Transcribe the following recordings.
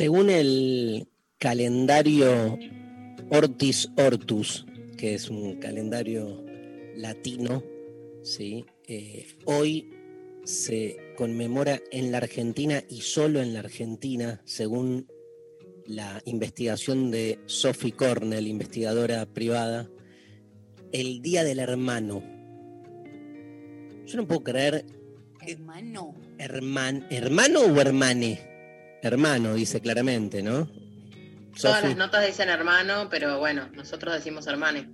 Según el calendario Ortis Hortus, que es un calendario latino, ¿sí? Eh, hoy se conmemora en la Argentina y solo en la Argentina, según la investigación de Sophie Cornell, investigadora privada, el Día del Hermano. Yo no puedo creer Hermano. herman, hermano o hermane. Hermano, dice claramente, ¿no? Todas las notas dicen hermano, pero bueno, nosotros decimos hermane.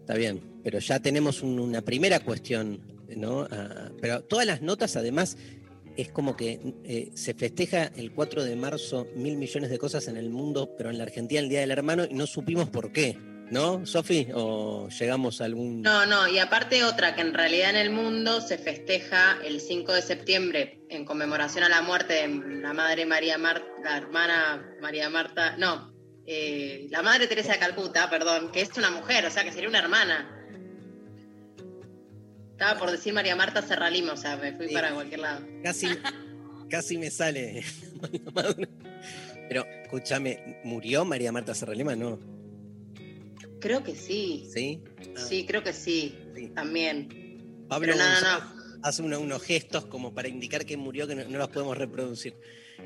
Está bien, pero ya tenemos un- una primera cuestión, ¿no? Ah, pero todas las notas, además, es como que eh, se festeja el 4 de marzo mil millones de cosas en el mundo, pero en la Argentina el Día del Hermano y no supimos por qué, ¿no, Sofi? ¿O llegamos a algún...? No, no, y aparte otra, que en realidad en el mundo se festeja el 5 de septiembre en conmemoración a la muerte de la madre María Marta, la hermana María Marta, no, eh, la madre Teresa de Calcuta, perdón, que es una mujer, o sea, que sería una hermana. Estaba por decir María Marta Serralima, o sea, me fui Sí. para cualquier lado. Casi, casi me sale. pero, escúchame, ¿murió María Marta Serralima? No, Creo que sí, ¿sí? Ah, sí, creo que sí, sí. también. Pablo Pero no, no, hace una- unos gestos como para indicar que murió que no, no los podemos reproducir.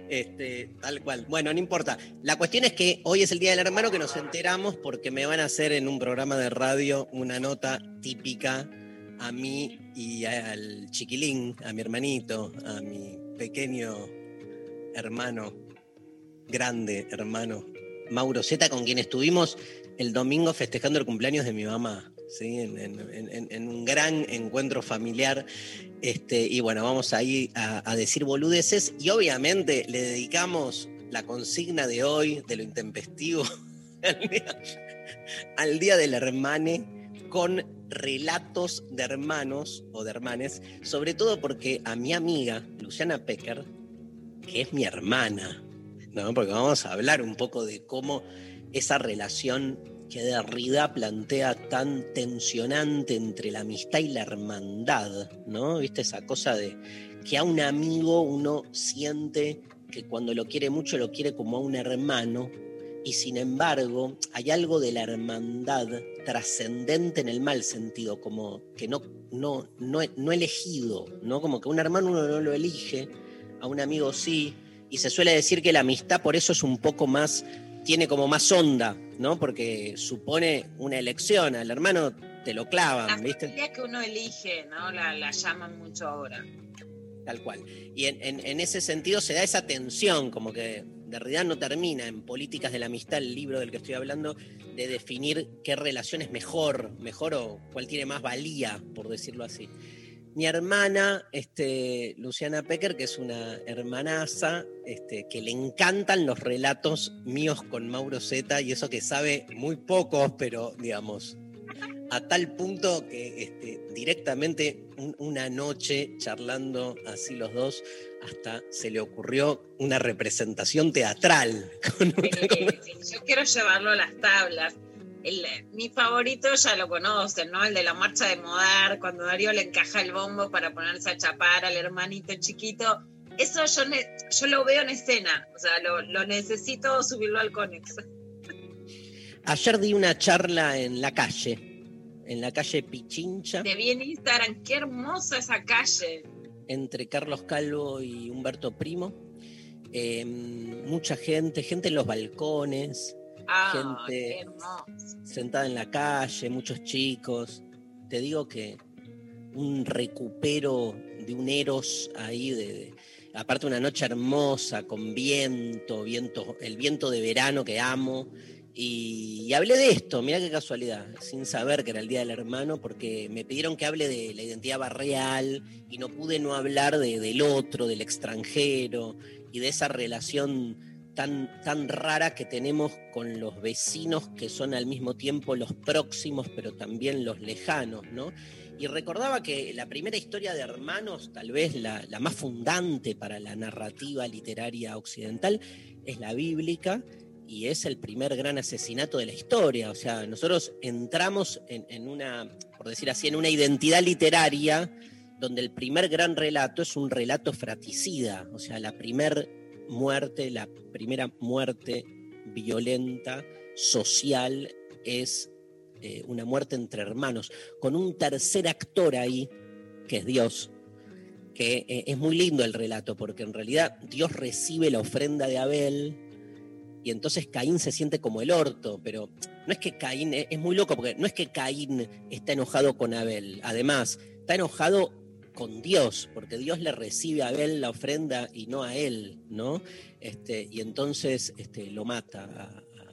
Este, tal cual. Bueno, no importa. La cuestión es que hoy es el Día del Hermano que nos enteramos porque me van a hacer en un programa de radio una nota típica a mí y al chiquilín, a mi hermanito, a mi pequeño hermano, grande hermano, Mauro Zeta, con quien estuvimos el domingo festejando el cumpleaños de mi mamá. ¿sí? En, un gran encuentro familiar. Este, y bueno, vamos ahí a, a decir boludeces y obviamente le dedicamos la consigna de hoy, de lo intempestivo, al día, al día del hermane, con relatos de hermanos o de hermanes, sobre todo porque a mi amiga, Luciana Pecker, que es mi hermana, ¿no? porque vamos a hablar un poco de cómo esa relación que Derrida plantea tan tensionante entre la amistad y la hermandad, ¿no? ¿Viste esa cosa de que a un amigo uno siente que cuando lo quiere mucho lo quiere como a un hermano y sin embargo hay algo de la hermandad trascendente en el mal sentido, como que no, no, no, no elegido, ¿no? Como que un hermano uno no lo elige, a un amigo sí, y se suele decir que la amistad por eso es un poco más tiene como más onda, ¿no? Porque supone una elección, al hermano te lo La clavan, ¿viste? familia que uno elige, ¿no? La, la llaman mucho ahora. Tal cual. Y en, en- en ese sentido se da esa tensión, como que Derrida no termina en Políticas de la Amistad, el libro del que estoy hablando, de definir qué relación es mejor, mejor o cuál tiene más valía, por decirlo así. Mi hermana, este, Luciana Pecker, que es una hermanaza, este, que le encantan los relatos míos con Mauro Zeta, y eso que sabe muy pocos, pero digamos, a tal punto que este, directamente un- una noche charlando así los dos, hasta se le ocurrió una representación teatral. con yo quiero llevarlo a las tablas. El- mi favorito ya lo conocen, ¿no? El de la marcha de Modar, cuando Darío le encaja el bombo para ponerse a chapar al hermanito chiquito. Eso yo, ne- yo lo veo en escena, o sea, lo, lo necesito subirlo al Conex. Ayer di una charla en la calle, en la calle Pichincha, Te vi en Instagram, qué hermosa esa calle. entre Carlos Calvo y Humberto Primo. Eh, mucha gente, gente en los balcones. Ah, Gente- sentada en la calle, muchos chicos. Te digo que un recupero de un eros ahí, de, de- aparte una noche hermosa, con viento, viento, el viento de verano que amo. Y, y hablé de esto, mira qué casualidad, sin saber que era el Día del Hermano, porque me pidieron que hable de la identidad barrial y no pude no hablar de- del otro, del extranjero y de esa relación tan, rara que tenemos con los vecinos que son al mismo tiempo los próximos, pero también los lejanos, ¿no? Y recordaba que la primera historia de hermanos, tal vez la, más fundante para la narrativa literaria occidental, es la bíblica y es el primer gran asesinato de la historia. O sea, nosotros entramos en, en una, por decir así, en una identidad literaria donde el primer gran relato es un relato fratricida, o sea, la primer muerte, la primera muerte violenta, social, es eh, una muerte entre hermanos, con un tercer actor ahí, que es Dios, que eh, es muy lindo el relato, porque en realidad Dios recibe la ofrenda de Abel y entonces Caín se siente como el orto, pero no es que Caín, es, muy loco, porque no es que Caín está enojado con Abel, además, está enojado con Dios, porque Dios le recibe a Abel la ofrenda y no a él, ¿no? Este, y entonces este, lo mata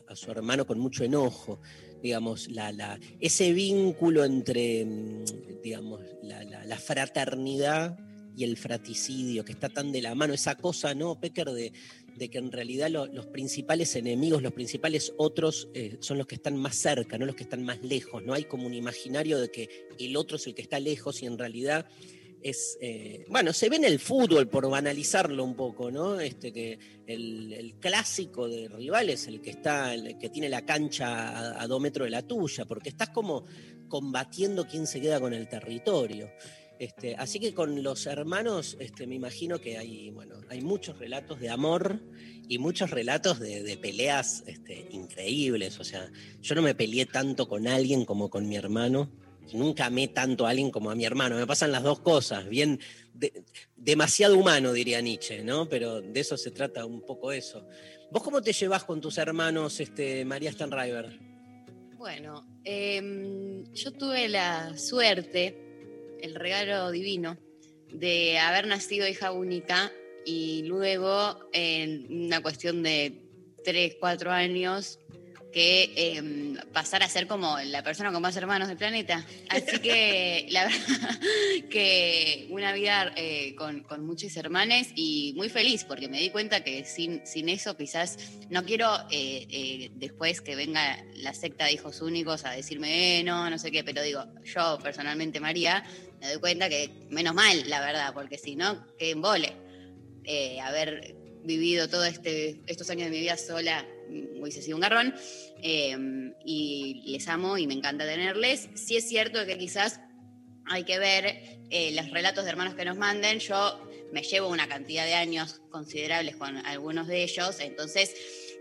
a, su hermano con mucho enojo. Digamos, la, la- ese vínculo entre, mm, digamos, la, la- fraternidad y el fraticidio, que está tan de la mano, esa cosa, ¿no, Pecker, de, de que en realidad lo- los principales enemigos, los principales otros eh, son los que están más cerca, no los que están más lejos, ¿no? Hay como un imaginario de que el otro es el que está lejos y en realidad es, eh, bueno, se ve en el fútbol, por banalizarlo un poco, ¿no? Este, que el, clásico de rival es el que está, que tiene la cancha a, dos metros de la tuya, porque estás como combatiendo quién se queda con el territorio. Este, así que con los hermanos, este, me imagino que hay, bueno, hay muchos relatos de amor y muchos relatos de, de peleas este, increíbles. O sea, yo no me peleé tanto con alguien como con mi hermano. Nunca amé tanto a alguien como a mi hermano. Me pasan las dos cosas. Bien, de- demasiado humano, diría Nietzsche, ¿no? Pero de eso se trata un poco eso. ¿Vos cómo te llevas con tus hermanos, este, María Stanriver? Bueno, em, yo tuve la suerte, el regalo divino, de haber nacido hija única y luego en una cuestión de 3, 4 años que em, pasar a ser como la persona con más hermanos del planeta. Así que la verdad que una vida eh, con, con muchos hermanes y muy feliz porque me di cuenta que sin, sin eso quizás no quiero eh, eh, después que venga la secta de hijos únicos a decirme, no, no sé qué, pero digo, yo personalmente, María, me doy cuenta que menos mal, la verdad, porque si no, que embole. Haber vivido todos este, estos años de mi vida sola hubiese sido un garrón. eh, y les amo y me encanta tenerles. Sí es cierto que quizás hay que ver eh, los relatos de hermanos que nos manden. Yo me llevo una cantidad de años considerables con algunos de ellos, entonces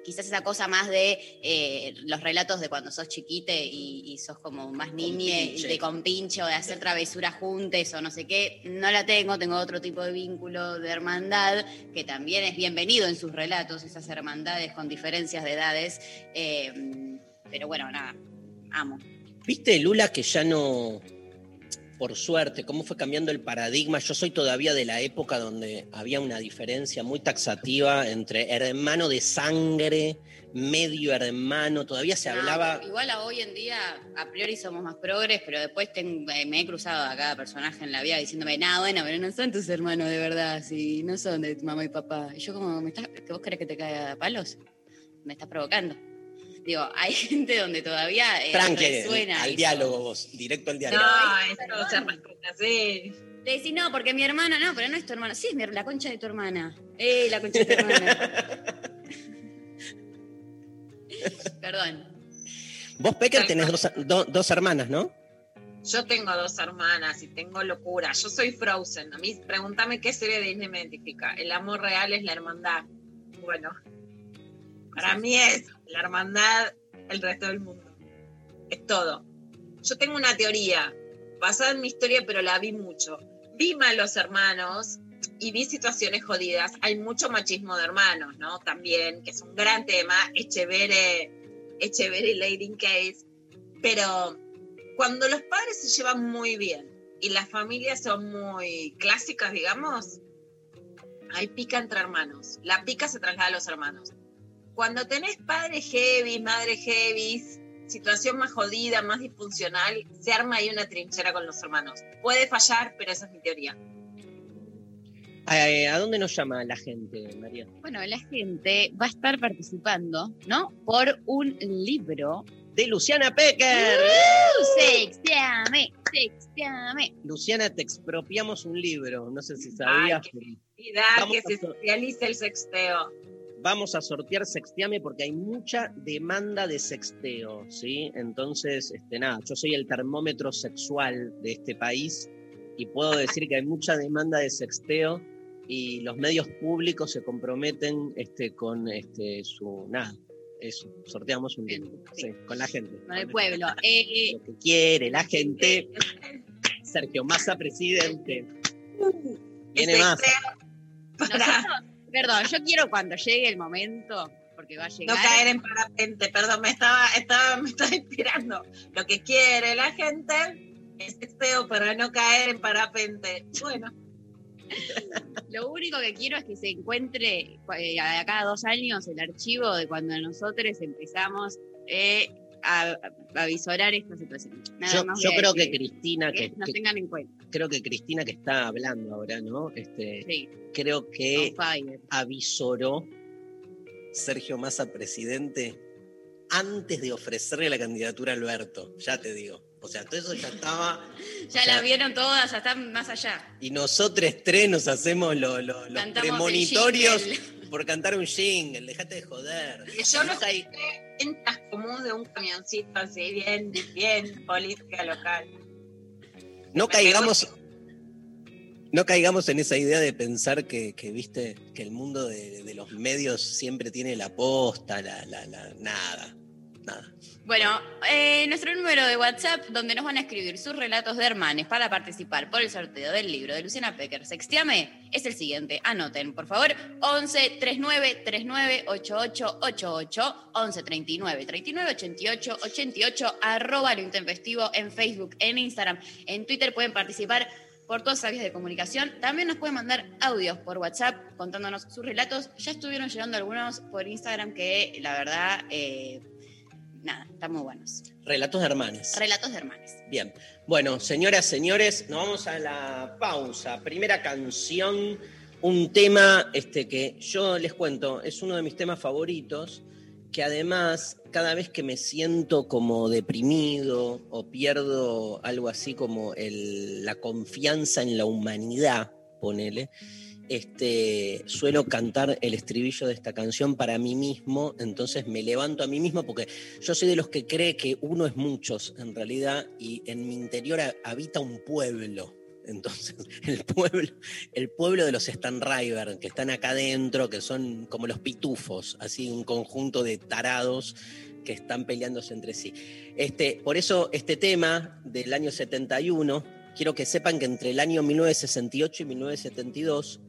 quizás esa cosa más de eh, los relatos de cuando sos chiquite y, y sos como más niñe, Compinche. de compinche o de hacer travesuras juntes o no sé qué, no la tengo, tengo otro tipo de vínculo de hermandad que también es bienvenido en sus relatos, esas hermandades con diferencias de edades, eh, pero bueno, nada, amo. ¿Viste, Lula, que ya no, por suerte, cómo fue cambiando el paradigma? Yo soy todavía de la época donde había una diferencia muy taxativa entre hermano de sangre, medio hermano, todavía se No, hablaba... Igual a hoy en día, a priori somos más progres, pero después eh, me he cruzado a cada personaje en la vida diciéndome, no, bueno, pero no son tus hermanos de verdad, si no son de tu mamá y papá. Y yo como, ¿me estás, ¿que vos querés que te caiga a palos? Me estás provocando. Digo, hay gente donde todavía eh, Tranque, al eso. diálogo vos, directo al diálogo. No, es eso se respeta, sí. Le decís, no, porque mi hermano, no, pero no es tu hermano. Sí, es mi- la concha de tu hermana. Eh, la concha de tu hermana. Perdón. Vos, Pecker, tenés dos, do- dos hermanas, ¿no? Yo tengo dos hermanas y tengo locura. Yo soy Frozen. A mí, pregúntame qué serie de Disney me identifica. El amor real es la hermandad. Bueno, para mí es la hermandad el resto del mundo. Es todo. Yo tengo una teoría basada en mi historia, pero la vi mucho. Vi malos hermanos y vi situaciones jodidas. Hay mucho machismo de hermanos, ¿no? También, que es un gran tema. Echevere Echeverry y Lady Case, pero cuando los padres se llevan muy bien y las familias son muy clásicas, digamos, hay pica entre hermanos. La pica se traslada a los hermanos. Cuando tenés padres heavy, madres heavy, situación más jodida, más disfuncional, se arma ahí una trinchera con los hermanos. Puede fallar, pero esa es mi teoría. ¿A dónde nos llama la gente, María? Bueno, la gente va a estar participando, ¿no? Por un libro. De Luciana Pecker. ¡Uh! Sexteame, sexteame. Luciana, te expropiamos un libro. No sé si sabías. Ay, pero Y da Vamos que se socialice el sexteo. Vamos a sortear Sexteame porque hay mucha demanda de sexteo, ¿sí? Entonces, este, nada, yo soy el termómetro sexual de este país y puedo decir que hay mucha demanda de sexteo y los medios públicos se comprometen este, con este, su, nada, eso, sorteamos un libro, sí. sí, con la gente. Con el pueblo. Eh, Lo que quiere la gente, Sergio Massa, presidente. Viene sexteo para perdón, yo quiero cuando llegue el momento, porque va a no llegar. caer en parapente. Perdón, me estaba, estaba, me estaba inspirando. Lo que quiere la gente es sexteo para no caer en parapente. Bueno, Lo único que quiero es que se encuentre eh, a cada dos años el archivo de cuando nosotros empezamos eh, a, a visorar esta situación. Nada Yo, más creo que Cristina, que que, tengan en cuenta. creo que Cristina que está hablando ahora, ¿no? Este, Sí, creo que avisoró Sergio Massa presidente antes de ofrecerle la candidatura a Alberto, ya te digo. O sea, todo eso ya estaba. Ya sea, la vieron todas, ya están más allá. Y nosotros tres nos hacemos lo- lo- los premonitorios. Por cantar un jingle, dejate de joder. yo no hay- ventas común de un camioncito así, bien, bien, política local. no Me caigamos. No caigamos en esa idea de pensar que, que, viste, que el mundo de, de los medios siempre tiene la posta, la, la, la, nada, nada. Bueno, eh, nuestro número de WhatsApp, donde nos van a escribir sus relatos de hermanes para participar por el sorteo del libro de Luciana Pecker, Sextiame, es el siguiente. Anoten, por favor, 11 39 39 88 88, 11 39 39 88 88, arroba lo intempestivo en Facebook, en Instagram, en Twitter pueden participar por todas las vías de comunicación. También nos pueden mandar audios por WhatsApp contándonos sus relatos. Ya estuvieron llegando algunos por Instagram que la verdad, eh, nada, están muy buenos. Relatos de hermanos. Relatos de hermanos. Bien. Bueno, señoras, señores, nos vamos a la pausa. Primera canción, un tema este, que yo les cuento, es uno de mis temas favoritos, que además cada vez que me siento como deprimido o pierdo algo así como el- la confianza en la humanidad, ponele, este, suelo cantar el estribillo de esta canción para mí mismo, entonces me levanto a mí mismo porque yo soy de los que cree que uno es muchos en realidad y en mi interior ha- habita un pueblo. Entonces, el pueblo, el pueblo de los Stanriver, que están acá adentro, que son como los pitufos, así un conjunto de tarados que están peleándose entre sí. Este, por eso este tema del año 71, quiero que sepan que entre el año 1968 y 1972,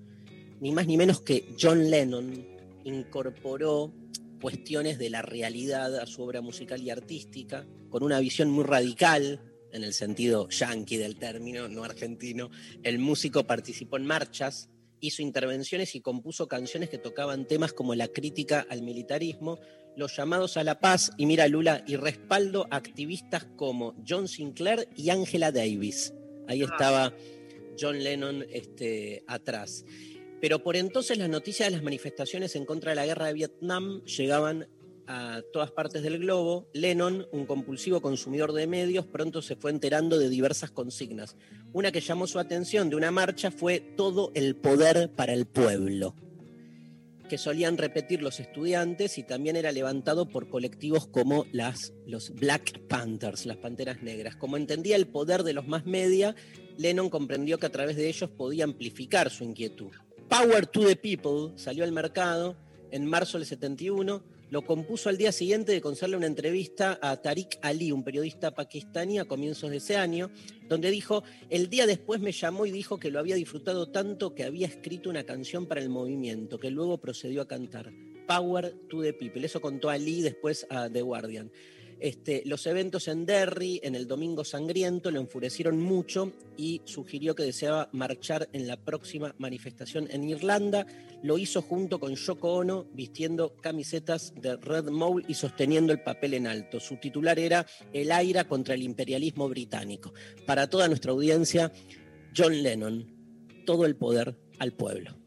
ni más ni menos que John Lennon incorporó cuestiones de la realidad a su obra musical y artística, con una visión muy radical, en el sentido yanqui del término, no argentino. El músico participó en marchas, hizo intervenciones y compuso canciones que tocaban temas como la crítica al militarismo, los llamados a la paz, y mira Lula, y respaldo a activistas como John Sinclair y Angela Davis. Ahí estaba John Lennon este, atrás. Pero por entonces las noticias de las manifestaciones en contra de la guerra de Vietnam llegaban a todas partes del globo. Lennon, un compulsivo consumidor de medios, pronto se fue enterando de diversas consignas. Una que llamó su atención de una marcha fue todo el poder para el pueblo, que solían repetir los estudiantes y también era levantado por colectivos como las, los Black Panthers, las Panteras Negras. Como entendía el poder de los más media, Lennon comprendió que a través de ellos podía amplificar su inquietud. Power to the People salió al mercado en marzo del 71, lo compuso al día siguiente de concederle una entrevista a Tariq Ali, un periodista pakistaní a comienzos de ese año, donde dijo, el día después me llamó y dijo que lo había disfrutado tanto que había escrito una canción para el movimiento, que luego procedió a cantar. Power to the People. Eso contó Ali después a The Guardian. Este, los eventos en Derry, en el Domingo Sangriento, lo enfurecieron mucho y sugirió que deseaba marchar en la próxima manifestación en Irlanda. Lo hizo junto con Yoko Ono, vistiendo camisetas de Red Mole y sosteniendo el papel en alto. Su titular era El aira contra el imperialismo británico. Para toda nuestra audiencia, John Lennon, todo el poder al pueblo.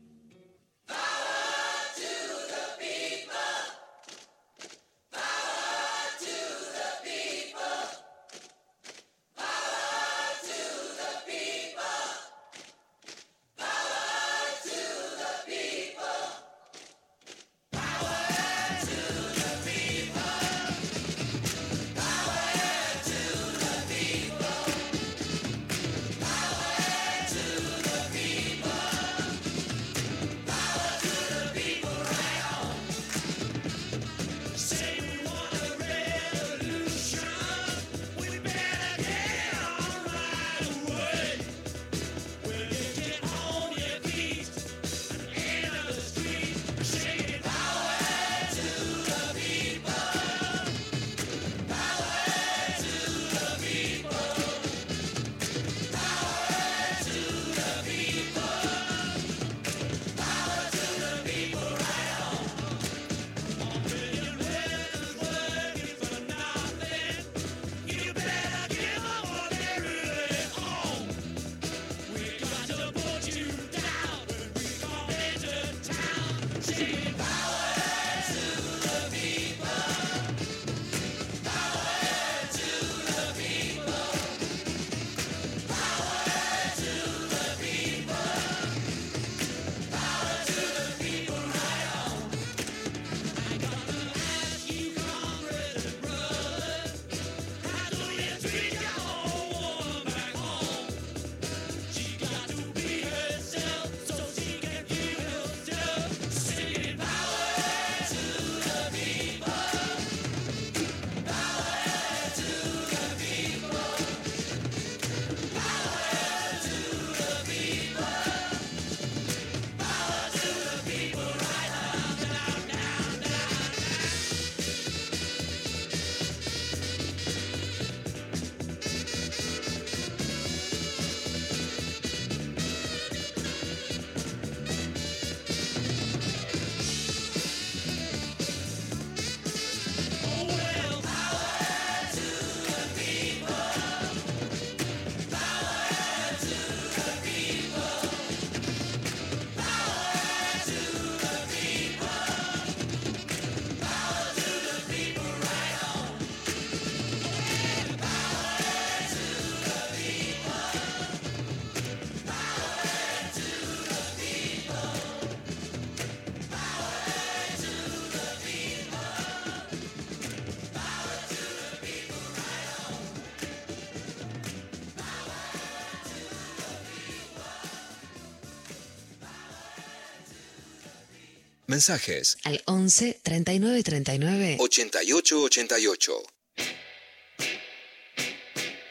Mensajes al 11 39 39 88 88.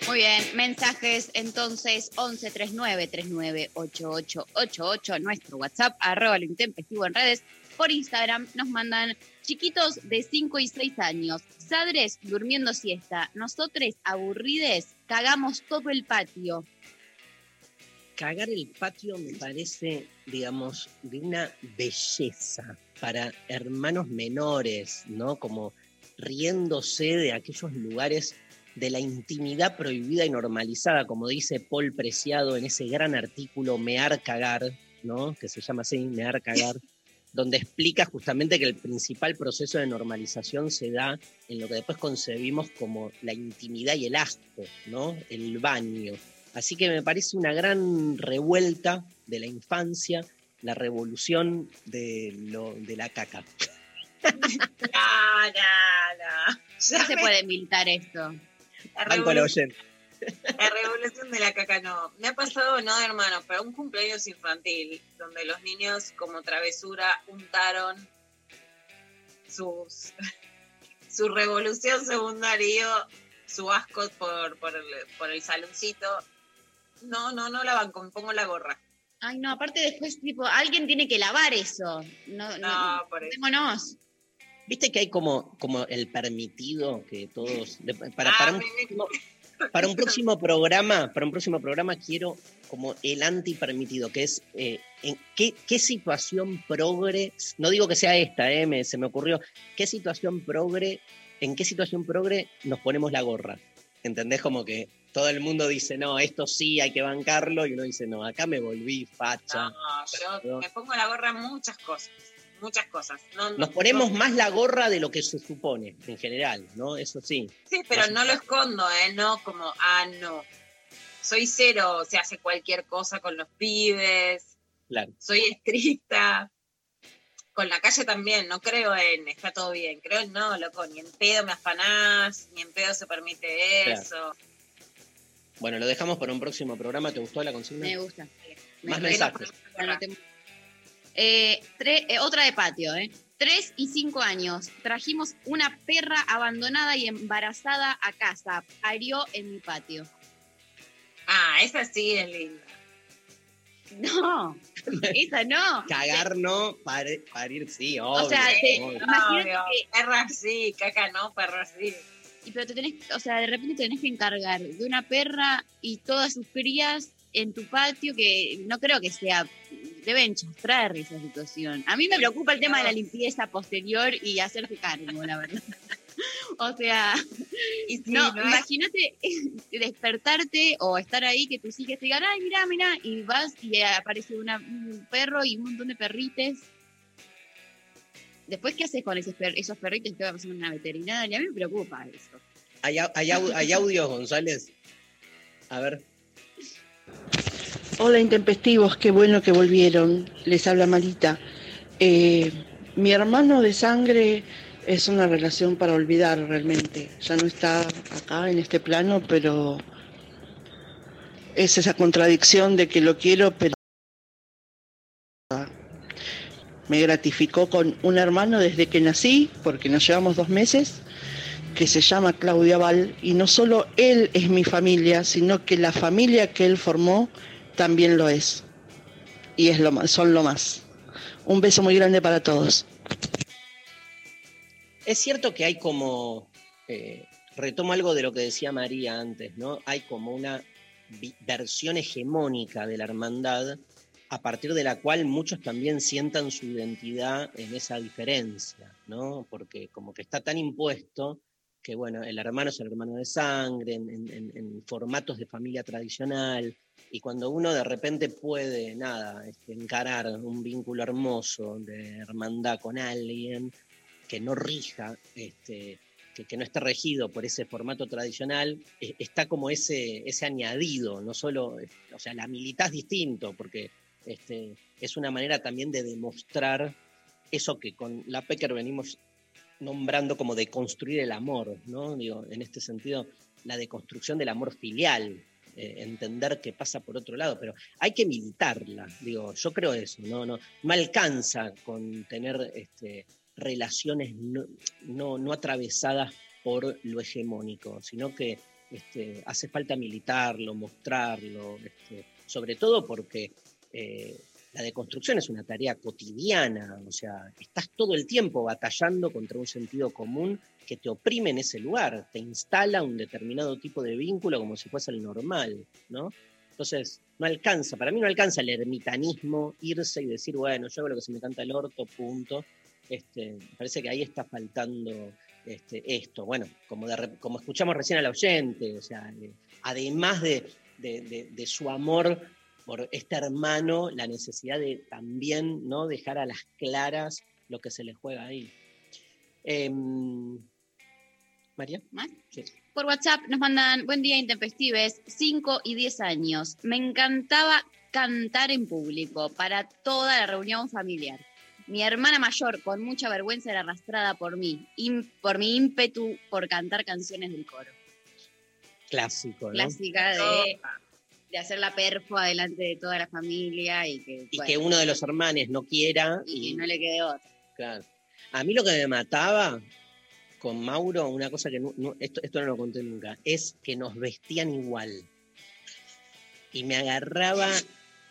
Muy bien, mensajes entonces 11 39 39 88 88, nuestro WhatsApp, arroba lo intempestivo en redes. Por Instagram nos mandan chiquitos de 5 y 6 años, sadres durmiendo siesta, nosotros aburrides, cagamos todo el patio. Cagar el patio me parece, digamos, de una belleza para hermanos menores, ¿no? Como riéndose de aquellos lugares de la intimidad prohibida y normalizada, como dice Paul Preciado en ese gran artículo Mear Cagar, ¿no? Que se llama así, Mear Cagar, donde explica justamente que el principal proceso de normalización se da en lo que después concebimos como la intimidad y el asco, ¿no? El baño. Así que me parece una gran revuelta de la infancia, la revolución de, lo, de la caca. No, no, no. No Ya se me- puede militar esto. la, Banco al revolu- oyente. la revolución de la caca no. Me ha pasado, no de hermano, pero un cumpleaños infantil, donde los niños como travesura untaron sus, su revolución según Darío, su asco por, por, el, por el saloncito. No, no, no la banco, me pongo la gorra. Ay, no, aparte después, tipo, alguien tiene que lavar eso. No, no, No, por eso. Démonos. Viste que hay como, como el permitido que todos. de- para, Ah, para un, próximo- para un próximo programa, para un próximo programa quiero como el anti-permitido, que es eh, en qué, qué situación progre, no digo que sea esta, eh, me- se me ocurrió, qué situación progre, en qué situación progre nos ponemos la gorra. ¿Entendés? Como que todo el mundo dice, no, esto sí hay que bancarlo, y uno dice, no, acá me volví facha. No, yo me pongo la gorra en muchas cosas. Muchas cosas. No, Nos no- ponemos más la gorra de lo que se supone, en general, ¿no? Eso sí. Sí, pero no lo escondo, ¿eh? No como, ah, no. Soy cero, se hace cualquier cosa con los pibes. Claro. Soy estricta. Con la calle también, no creo en está todo bien. Creo en no, loco, ni en pedo me afanás, ni en pedo se permite Claro. Bueno, lo dejamos para un próximo programa. ¿Te gustó la consigna? Me gusta. Más Me- mensajes. Eh, tre- eh, otra de patio, ¿eh? Tres y cinco años. Trajimos una perra abandonada y embarazada a casa. Parió en mi patio. Ah, esa sí es linda. No, esa no. Cagar no, parir sí, obvio. O sea, te- obvio. Imagínate Obvio, que- perra sí, caca no, perra sí. Y pero te tenés, o sea, de repente te tenés que encargar de una perra y todas sus crías en tu patio, que no creo que sea, deben chastrar esa situación. A mí me preocupa el tema de la limpieza posterior y hacerse cargo, la verdad. O sea, Y no, no es- imagínate despertarte o estar ahí que tus hijas te digan, ay, mira, mira, y vas y aparece una- un perro y un montón de perrites. Después, ¿qué haces con esos, per- esos perritos que vas a una veterinaria? A mí me preocupa eso. ¿Hay, hay au- hay audios, González? A ver. Hola intempestivos, qué bueno que volvieron. Les habla Marita. Eh, mi hermano de sangre es una relación para olvidar realmente. Ya no está acá en este plano, pero es esa contradicción de que lo quiero, pero me gratificó con un hermano desde que nací, porque nos llevamos dos meses, que se llama Claudia Val, y no solo él es mi familia, sino que la familia que él formó también lo es. Y es lo más, son lo más. Un beso muy grande para todos. Es cierto que hay como, eh, retomo algo de lo que decía María antes, ¿no? Hay como una versión hegemónica de la hermandad a partir de la cual muchos también sientan su identidad en esa diferencia, ¿no? Porque como que está tan impuesto que, bueno, el hermano es el hermano de sangre, en, formatos de familia tradicional, y cuando uno de repente puede, nada, este, encarar un vínculo hermoso de hermandad con alguien, que no rija, este, que, no esté regido por ese formato tradicional, eh, está como ese, ese añadido, no solo, o sea, la militás distinto, porque este, es una manera también de demostrar eso que con la Pecker venimos nombrando como de construir el amor, ¿no? Digo, en este sentido, la deconstrucción del amor filial, eh, entender que pasa por otro lado, pero hay que militarla, digo, yo creo eso, no, no, no alcanza con tener este, relaciones no, no, no atravesadas por lo hegemónico, sino que este, hace falta militarlo, mostrarlo, sobre todo porque eh, la deconstrucción es una tarea cotidiana, o sea, estás todo el tiempo batallando contra un sentido común que te oprime en ese lugar, te instala un determinado tipo de vínculo como si fuese el normal, ¿no? Entonces, no alcanza, para mí no alcanza el ermitanismo irse y decir, bueno, yo hago lo que se me canta el orto, punto. Este, parece que ahí está faltando este, esto. Bueno, como, como escuchamos recién al oyente, o sea, eh, además de, de- de- de su amor por este hermano, la necesidad de también ¿no? dejar a las claras lo que se le juega ahí. Em, María. ¿Más? Sí. Por WhatsApp nos mandan, buen día intempestives, 5 y 10 años. Me encantaba cantar en público para toda la reunión familiar. Mi hermana mayor, con mucha vergüenza, era arrastrada por mí, por mi ímpetu por cantar canciones del coro. Clásico, ¿no? Clásica de, de hacer la perfo adelante de toda la familia y que, Y bueno, que uno de los hermanos no quiera. y no le quede otra. claro. A mí lo que me mataba con Mauro, una cosa que no- no- esto, esto no lo conté nunca, es que nos vestían igual. Y me agarraba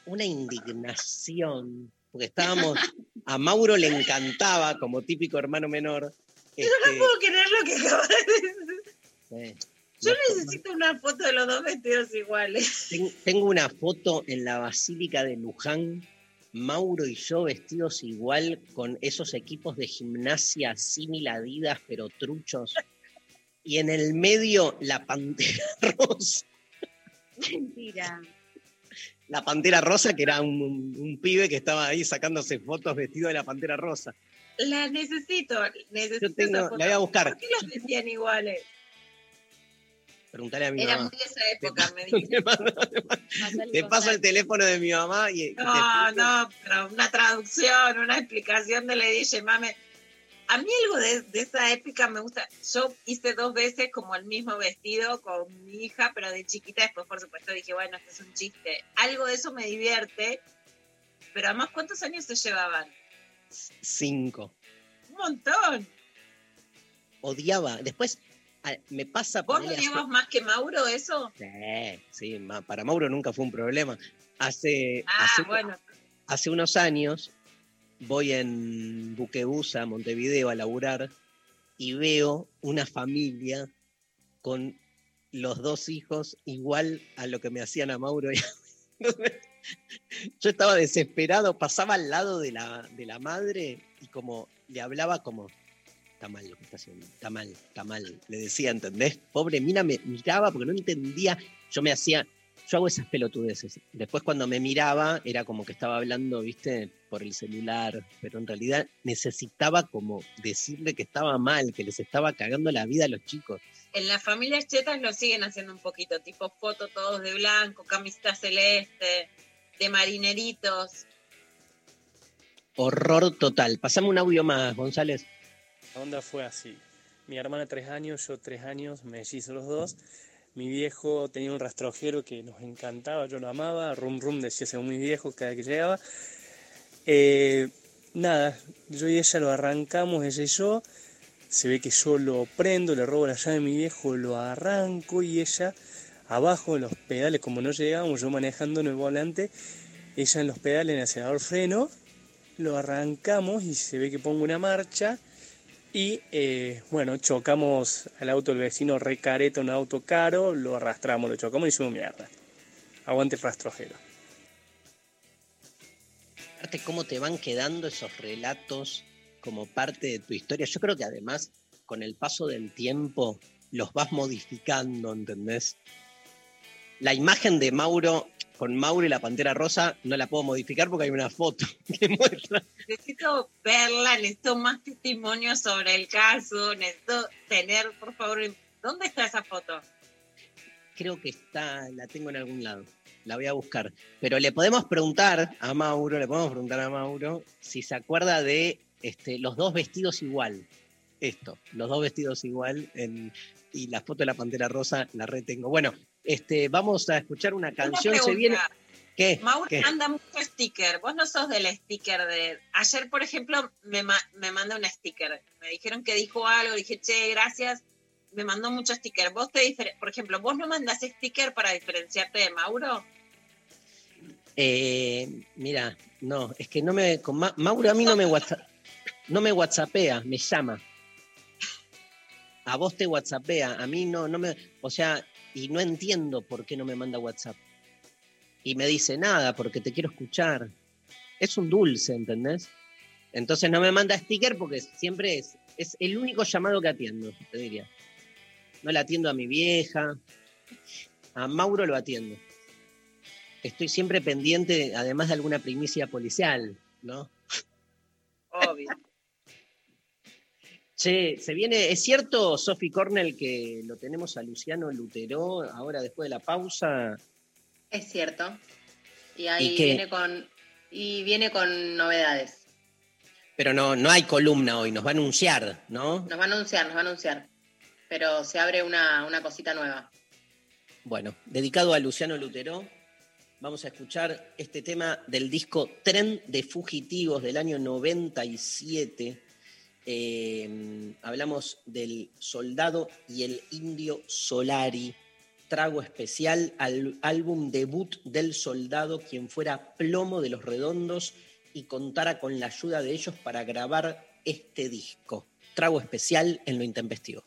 una indignación, porque estábamos, a Mauro le encantaba, como típico hermano menor, Yo no Este, puedo creer lo que acabas de decir. Yo necesito una foto de los dos vestidos iguales. Ten- Tengo una foto en la Basílica de Luján, Mauro y yo vestidos igual con esos equipos de gimnasia similar Adidas, pero truchos. Y en el medio la pantera rosa. Mentira. La pantera rosa, que era un, un- un pibe que estaba ahí sacándose fotos vestido de la pantera rosa. La necesito, necesito Yo tengo- esa foto. la voy a buscar. ¿Por qué los vestían iguales? Preguntale a mi Era mamá. muy de esa época, me dijiste. Te paso el teléfono de mi mamá y, No, no, pero una traducción, una explicación de le dije, mame. A mí algo de, de esa época me gusta. Yo hice dos veces como el mismo vestido con mi hija, pero de chiquita. Después, por supuesto, dije, bueno, esto es un chiste. Algo de eso me divierte. Pero además, ¿cuántos años se llevaban? Cinco. Un montón. Odiaba. Después me pasa ¿Vos ponerle lo llevas más que Mauro eso? Sí, sí, ma- para Mauro nunca fue un problema. Hace, Ah, hace, bueno. hace unos años voy en Buquebus a Montevideo a laburar y veo una familia con los dos hijos igual a lo que me hacían a Mauro. y a mí. Yo estaba desesperado, pasaba al lado de la, de la madre y como le hablaba como, está mal lo que está haciendo, está mal, está mal. Le decía, ¿entendés? Pobre Mina me miraba porque no entendía, yo me hacía, yo hago esas pelotudeces. Después cuando me miraba era como que estaba hablando, viste, por el celular, pero en realidad necesitaba como decirle que estaba mal, que les estaba cagando la vida a los chicos. En las familias chetas lo siguen haciendo un poquito, tipo foto todos de blanco, camiseta celeste, de marineritos. Horror total. Pasame un audio más, González. La onda fue así. Mi hermana tres años, yo tres años, mellizos los dos. Mi viejo tenía un rastrojero que nos encantaba, yo lo amaba. Rum rum decía ser muy viejo cada que llegaba. Eh, nada, yo y ella lo arrancamos, ella y yo. Se ve que yo lo prendo, le robo la llave a mi viejo, lo arranco y ella abajo en los pedales, como no llegábamos, yo manejando en el volante, ella en los pedales en el acelerador freno, lo arrancamos y se ve que pongo una marcha y eh, bueno, chocamos al auto del vecino re careta, un auto caro, lo arrastramos, lo chocamos y hicimos mierda. Aguante rastrojero. Aparte, cómo te van quedando esos relatos como parte de tu historia. Yo creo que además, con el paso del tiempo, los vas modificando, ¿entendés? La imagen de Mauro, con Mauro y la Pantera Rosa, no la puedo modificar porque hay una foto que muestra. Necesito verla, necesito más testimonios sobre el caso, necesito tener, por favor, ¿dónde está esa foto? Creo que está, la tengo en algún lado. La voy a buscar. Pero le podemos preguntar a Mauro, le podemos preguntar a Mauro si se acuerda de este, los dos vestidos igual. Esto, los dos vestidos igual en- y la foto de la pantera rosa la retengo. Bueno, este, vamos a escuchar una canción. Una Se viene. ¿Qué? Mauro ¿Qué? manda mucho sticker. Vos no sos del sticker de. Ayer, por ejemplo, me, ma- me manda un sticker. Me dijeron que dijo algo, dije, che, gracias. Me mandó mucho sticker. Vos te difer- por ejemplo, vos no mandás sticker para diferenciarte de Mauro. Eh, mira, no, es que no me. Con Ma- Mauro a mí no me WhatsApp, no me WhatsAppea, me llama. A vos te WhatsAppea, a mí no, no me. O sea, y no entiendo por qué no me manda WhatsApp. Y me dice nada, porque te quiero escuchar. Es un dulce, ¿entendés? Entonces no me manda sticker porque siempre es, es el único llamado que atiendo, te diría. No le atiendo a mi vieja, a Mauro lo atiendo estoy siempre pendiente, además de alguna primicia policial, ¿no? Obvio. Che, se viene, ¿es cierto, Sophie Cornell, que lo tenemos a Luciano Lutero ahora después de la pausa? Es cierto. Y ahí viene con y viene con novedades. Pero no, no hay columna hoy, nos va a anunciar, ¿no? Nos va a anunciar, nos va a anunciar. Pero se abre una, una cosita nueva. Bueno, dedicado a Luciano Lutero, vamos a escuchar este tema del disco Tren de Fugitivos del año 97. Eh, hablamos del soldado y el indio Solari, trago especial al álbum debut del soldado, quien fuera plomo de los redondos y contara con la ayuda de ellos para grabar este disco. trago especial en lo intempestivo.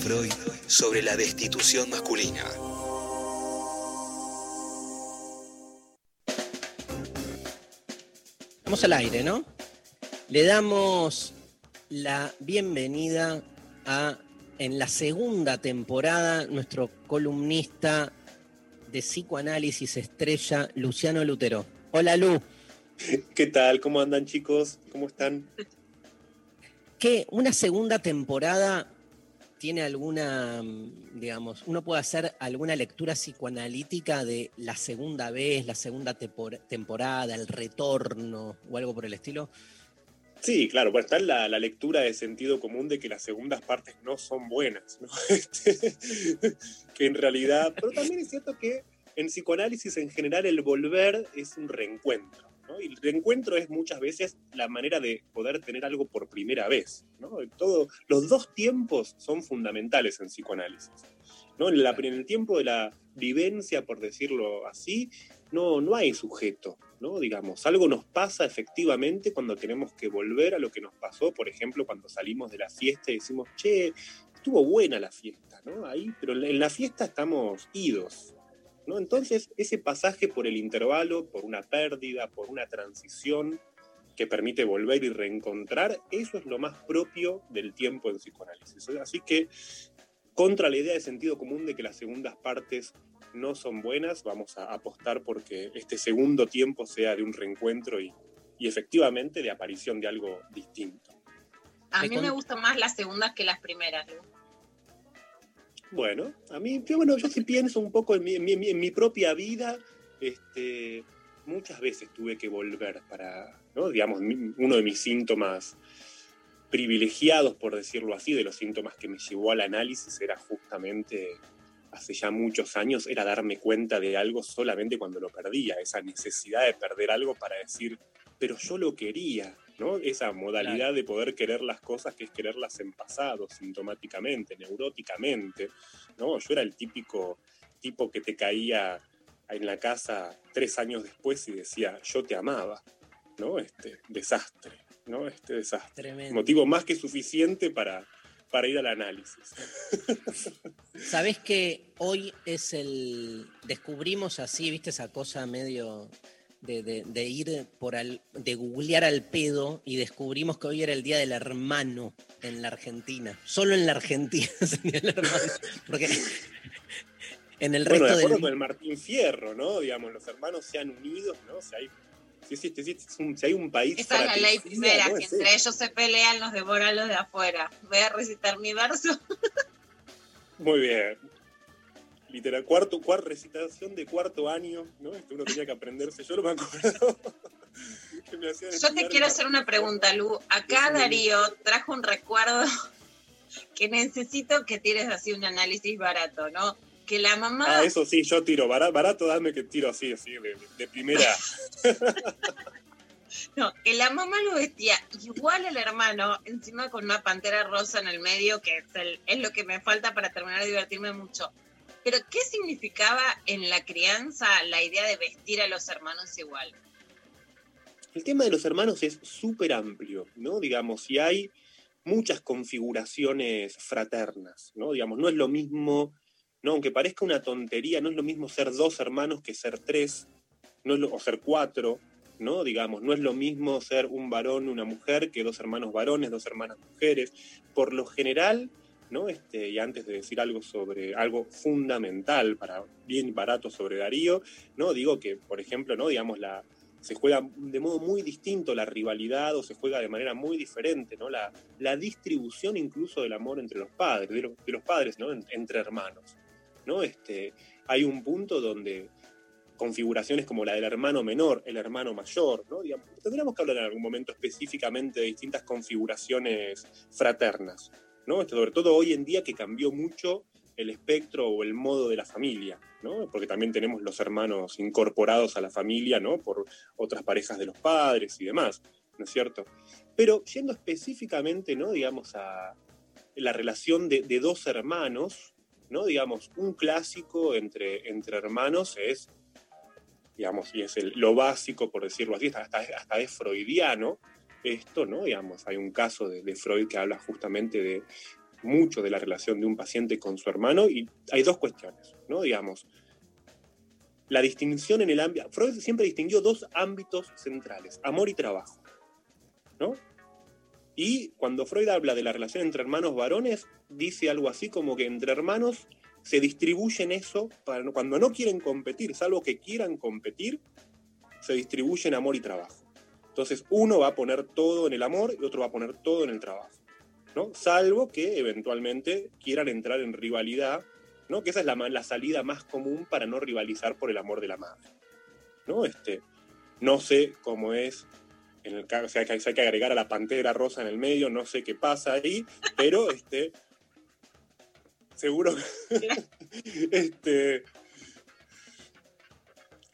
Freud sobre la destitución masculina? Vamos al aire, ¿no? Le damos la bienvenida a, en la segunda temporada, nuestro columnista de psicoanálisis estrella, Luciano Lutero. Hola, Lu. ¿Qué tal? ¿Cómo andan chicos? ¿Cómo están? ¿Qué? ¿Una segunda temporada tiene alguna, mm, digamos, uno puede hacer alguna lectura psicoanalítica de la segunda vez, la segunda tempor- temporada, el retorno o algo por el estilo? Sí, claro, bueno, está la, la lectura de sentido común de que las segundas partes no son buenas, ¿no? Este, que en realidad, pero también es cierto que en psicoanálisis en general el volver es un reencuentro, Y el reencuentro es muchas veces la manera de poder tener algo por primera vez. ¿no? Todo, los dos tiempos son fundamentales en psicoanálisis. ¿no? En, el tiempo de la vivencia, por decirlo así, no, no hay sujeto. ¿no? Digamos, algo nos pasa efectivamente cuando tenemos que volver a lo que nos pasó, por ejemplo, cuando salimos de la fiesta y decimos, che, estuvo buena la fiesta, ¿no? Ahí, pero en la fiesta estamos idos, ¿no? Entonces, ese pasaje por el intervalo, por una pérdida, por una transición que permite volver y reencontrar, eso es lo más propio del tiempo en psicoanálisis. Así que, contra la idea de sentido común de que las segundas partes no son buenas, vamos a apostar porque este segundo tiempo sea de un reencuentro y, y efectivamente de aparición de algo distinto. A mí me gustan más las segundas que las primeras. Lu. Bueno, a mí, yo, bueno, yo sí pienso un poco en mi, en mi- en mi- propia vida, este, muchas veces tuve que volver para, ¿no? digamos, uno de mis síntomas privilegiados, por decirlo así, de los síntomas que me llevó al análisis era justamente, hace ya muchos años, era darme cuenta de algo solamente cuando lo perdía, esa necesidad de perder algo para decir, pero yo lo quería, ¿no? Esa modalidad de poder querer las cosas que es quererlas en pasado, sintomáticamente, neuróticamente, ¿no? Yo era el típico tipo que te caía en la casa tres años después y decía, yo te amaba, ¿no? Este desastre, ¿no? Este desastre. Tremendo. Motivo más que suficiente para, para ir al análisis. Sabés que hoy es el. Descubrimos así, viste, esa cosa medio de, de- de ir por al. de googlear al pedo y descubrimos que hoy era el día del hermano en la Argentina. Solo en la Argentina es el hermano. Porque en el bueno, de resto acuerdo del. con el Martín Fierro, ¿no? Digamos, los hermanos se han unido, ¿no? Si hay, si, si- si- si es un, si hay un país Esa es la ley primera, ¿no? que Es entre eso. ellos se pelean, los devoran los de afuera. Voy a recitar mi verso. Muy bien. Literal, cuarto, cuarta recitación de cuarto año, ¿no? Esto uno tenía que aprenderse. Yo no me acuerdo. que me hacían Yo te quiero hacer una pregunta, Lu. Acá. Darío trajo un recuerdo que necesito que tires así un análisis barato, ¿no? Que la mamá Ah, eso sí, yo tiro. Barato, barato dame que tiro así, así, de, de primera. No, que la mamá lo vestía igual al hermano, encima con una pantera rosa en el medio, que es, el- es lo que me falta para terminar de divertirme mucho. Pero, ¿qué significaba en la crianza la idea de vestir a los hermanos igual? El tema de los hermanos es súper amplio, ¿no? Digamos, y hay muchas configuraciones fraternas, ¿no? Digamos, no es lo mismo, ¿no? Aunque parezca una tontería, no es lo mismo ser dos hermanos que ser tres, no o ser cuatro, ¿no? Digamos, no es lo mismo ser un varón una mujer que dos hermanos varones, dos hermanas mujeres. Por lo general, ¿no? Este, y antes de decir algo sobre algo fundamental para bien barato sobre Darío, ¿no? Digo que, por ejemplo, ¿no? Digamos, la, se juega de modo muy distinto la rivalidad o se juega de manera muy diferente, ¿no? La, distribución incluso del amor entre los padres, de los, padres, ¿no? En- entre hermanos, ¿no? Este, hay un punto donde configuraciones como la del hermano menor, el hermano mayor, ¿no? Tendríamos que hablar en algún momento específicamente de distintas configuraciones fraternas, ¿no? Esto, sobre todo hoy en día que cambió mucho el espectro o el modo de la familia, ¿no? Porque también tenemos los hermanos incorporados a la familia, ¿no? Por otras parejas de los padres y demás, ¿no es cierto? Pero yendo específicamente, ¿no? Digamos, a la relación de, de dos hermanos, ¿no? Digamos, un clásico entre, entre hermanos es, digamos, lo básico, por decirlo así, hasta, hasta es freudiano, esto, ¿no? Digamos, hay un caso de, Freud que habla justamente de mucho de la relación de un paciente con su hermano y hay dos cuestiones, ¿no? Digamos, la distinción en el ámbito, Freud siempre distinguió dos ámbitos centrales, amor y trabajo, ¿no? Y cuando Freud habla de la relación entre hermanos varones, dice algo así como que entre hermanos se distribuyen eso, para, cuando no quieren competir, salvo que quieran competir, se distribuyen amor y trabajo. Entonces uno va a poner todo en el amor y otro va a poner todo en el trabajo. ¿no? Salvo que eventualmente quieran entrar en rivalidad, ¿no? Que esa es la, la salida más común para no rivalizar por el amor de la madre. ¿no? Este, no sé cómo es, en el caso, o sea, hay que agregar a la pantera rosa en el medio, no sé qué pasa ahí, pero este, seguro que, este,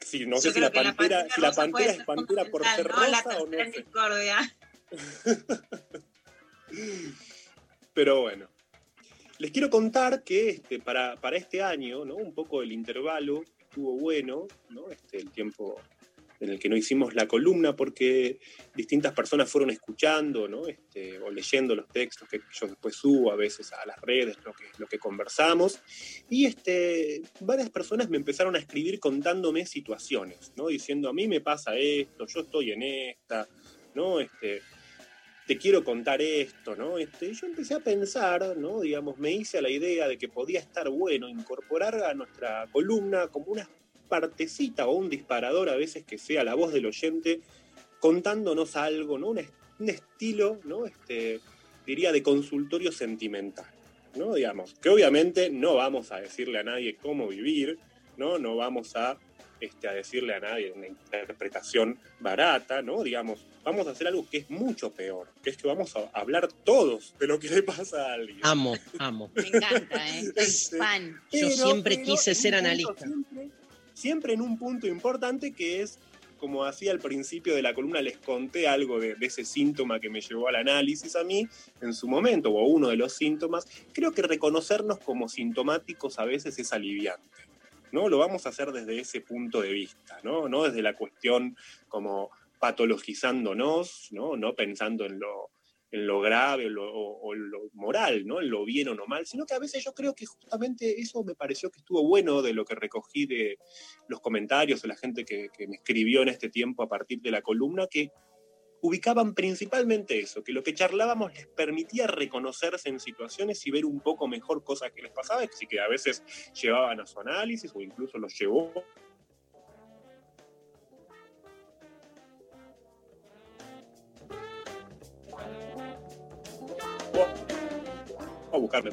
si no Yo sé si la pantera, si la pantera es ser pantera por ser ¿no? La rosa o no discordia. Pero bueno. Les quiero contar que este, para, para este año, ¿no? Un poco el intervalo estuvo bueno, ¿no? Este, el tiempo en el que no hicimos la columna, porque distintas personas fueron escuchando, ¿no? Este, o leyendo los textos que yo después subo a veces a las redes, lo que, lo que conversamos. Y este, varias personas me empezaron a escribir contándome situaciones, ¿no? Diciendo, a mí me pasa esto, yo estoy en esta, ¿no? Este, te quiero contar esto, ¿no? Este, yo empecé a pensar, ¿no? Digamos, me hice a la idea de que podía estar bueno incorporar a nuestra columna como una partecita o un disparador a veces que sea la voz del oyente contándonos algo, ¿no? Un, est- un estilo, ¿no? Este, diría de consultorio sentimental, ¿no? Digamos, que obviamente no vamos a decirle a nadie cómo vivir, ¿no? No vamos a, este, a decirle a nadie una interpretación barata, ¿no? Digamos, vamos a hacer algo que es mucho peor, que es que vamos a hablar todos de lo que le pasa a alguien. Amo, amo. Me encanta, ¿eh? Soy Este, fan. Yo Pero- siempre pero quise ser analista. Siempre, siempre en un punto importante que es, como hacía al principio de la columna, les conté algo de, ese síntoma que me llevó al análisis a mí en su momento, o uno de los síntomas. Creo que reconocernos como sintomáticos a veces es aliviante. ¿no? Lo vamos a hacer desde ese punto de vista, ¿no? No desde la cuestión como patologizándonos, ¿no? No pensando en lo, en lo grave o, lo, o lo moral, ¿no? En lo bien o no mal, sino que a veces yo creo que justamente eso me pareció que estuvo bueno de lo que recogí de los comentarios de la gente que, me escribió en este tiempo a partir de la columna, que ubicaban principalmente eso, que lo que charlábamos les permitía reconocerse en situaciones y ver un poco mejor cosas que les pasaba, y que a veces llevaban a su análisis o incluso los llevó a buscarme.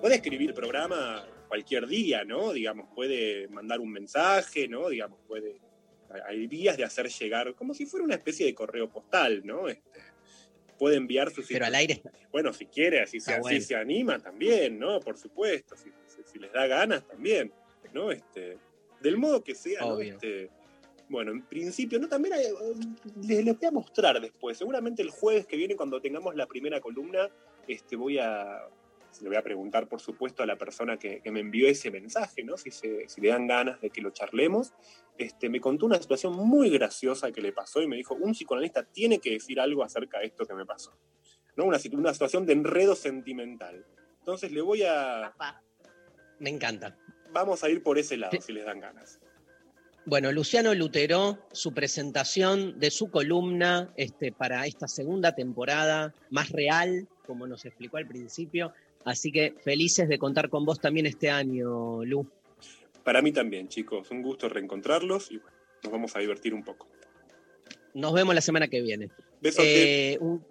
Puede escribir el programa cualquier día, ¿no? Digamos, puede mandar un mensaje, ¿no? Digamos, puede. Hay vías de hacer llegar, como si fuera una especie de correo postal, ¿no? Este, puede enviar sus Pero al aire. Bueno, si quiere, así se, Ah, así bueno. se anima también, ¿no? Por supuesto, si, si- si les da ganas también, ¿no? Este, del modo que sea, ¿no? Este, bueno, en principio, ¿no? También hay- les, les voy a mostrar después. Seguramente el jueves que viene, cuando tengamos la primera columna, este, voy a. Le voy a preguntar, por supuesto, a la persona que, que me envió ese mensaje, ¿no? Si, se- si le dan ganas de que lo charlemos. Este, me contó una situación muy graciosa que le pasó y me dijo: un psicoanalista tiene que decir algo acerca de esto que me pasó. ¿no? Una, una situación de enredo sentimental. Entonces le voy a. Me encanta. Vamos a ir por ese lado, si les dan ganas. Bueno, Luciano Luteró, su presentación de su columna este, para esta segunda temporada, más real, como nos explicó al principio. Así que felices de contar con vos también este año, Lu. Para mí también, chicos. Un gusto reencontrarlos y bueno, nos vamos a divertir un poco. Nos vemos la semana que viene. Besote. Eh, un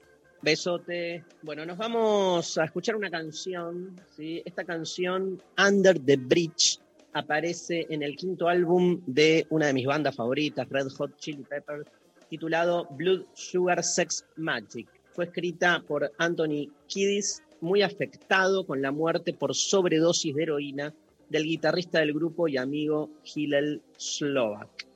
besote. Bueno, nos vamos a escuchar una canción. ¿sí? Esta canción, Under the Bridge, aparece en el quinto álbum de una de mis bandas favoritas, Red Hot Chili Peppers, titulado Blood Sugar Sex Magic. Fue escrita por Anthony Kiddis, muy afectado con la muerte por sobredosis de heroína del guitarrista del grupo y amigo Hillel Slovak.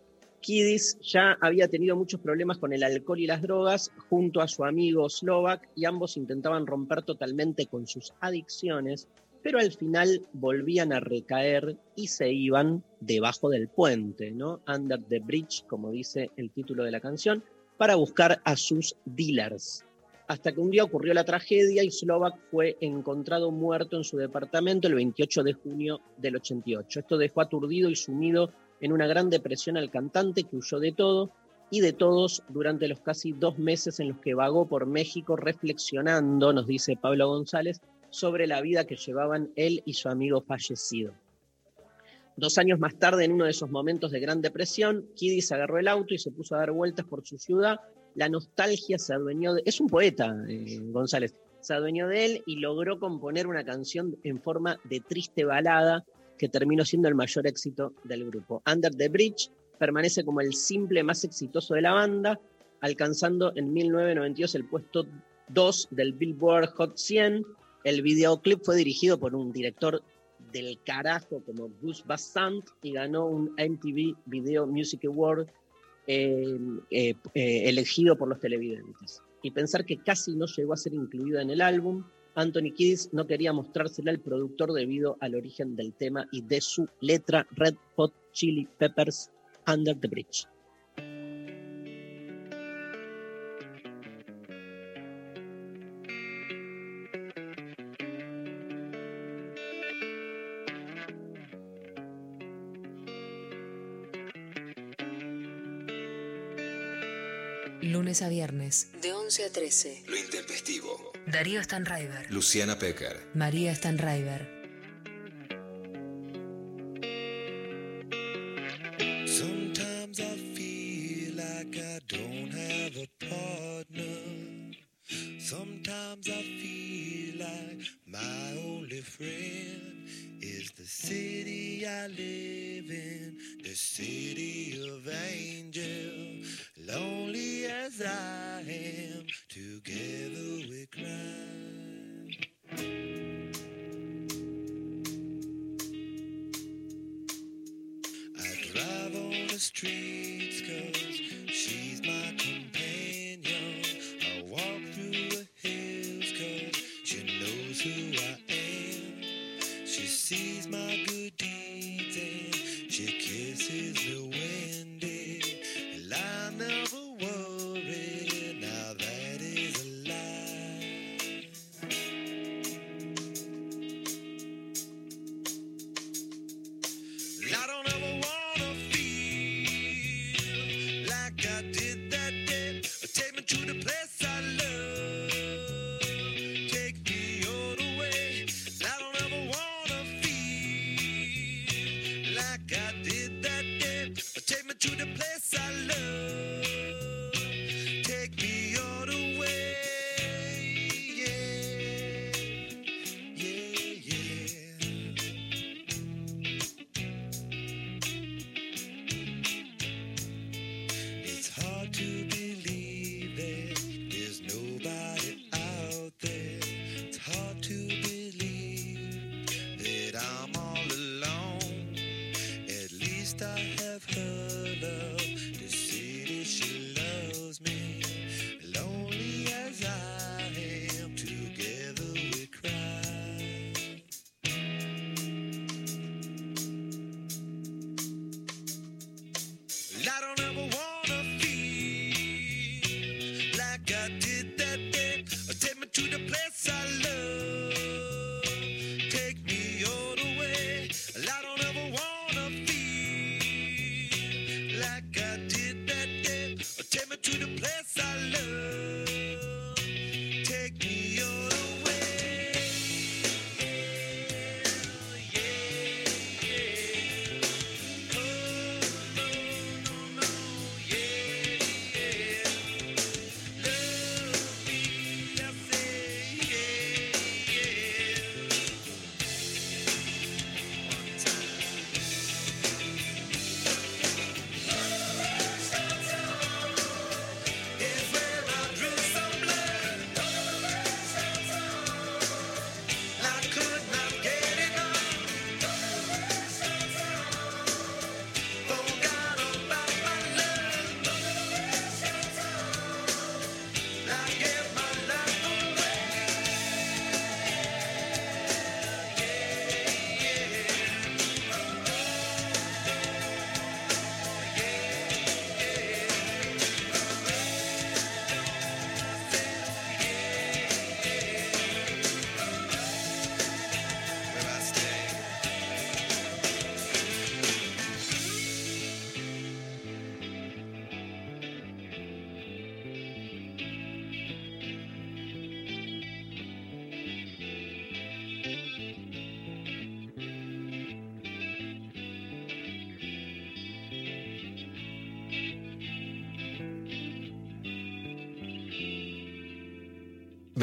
Kiddis ya había tenido muchos problemas con el alcohol y las drogas junto a su amigo Slovak y ambos intentaban romper totalmente con sus adicciones, pero al final volvían a recaer y se iban debajo del puente, ¿no? Under the bridge, como dice el título de la canción, para buscar a sus dealers. Hasta que un día ocurrió la tragedia y Slovak fue encontrado muerto en su departamento el 28 de junio del 88. Esto dejó aturdido y sumido en una gran depresión al cantante que huyó de todo y de todos durante los casi dos meses en los que vagó por México reflexionando, nos dice Pablo González, sobre la vida que llevaban él y su amigo fallecido. Dos años más tarde, en uno de esos momentos de gran depresión, Kiddis agarró el auto y se puso a dar vueltas por su ciudad. La nostalgia se adueñó de... Es un poeta, eh, González. Se adueñó de él y logró componer una canción en forma de triste balada que terminó siendo el mayor éxito del grupo. Under the Bridge permanece como el simple más exitoso de la banda, alcanzando en 1992 el puesto 2 del Billboard Hot 100. El videoclip fue dirigido por un director del carajo como Gus Bassant y ganó un MTV Video Music Award eh, eh, eh, elegido por los televidentes. Y pensar que casi no llegó a ser incluido en el álbum, Anthony Kiddis no quería mostrársela al productor debido al origen del tema y de su letra Red Hot Chili Peppers Under the Bridge. Lunes a viernes, de 11 a 13. Lo intempestivo. Darío Stanraiver, Luciana Pecker. María Stanraiver.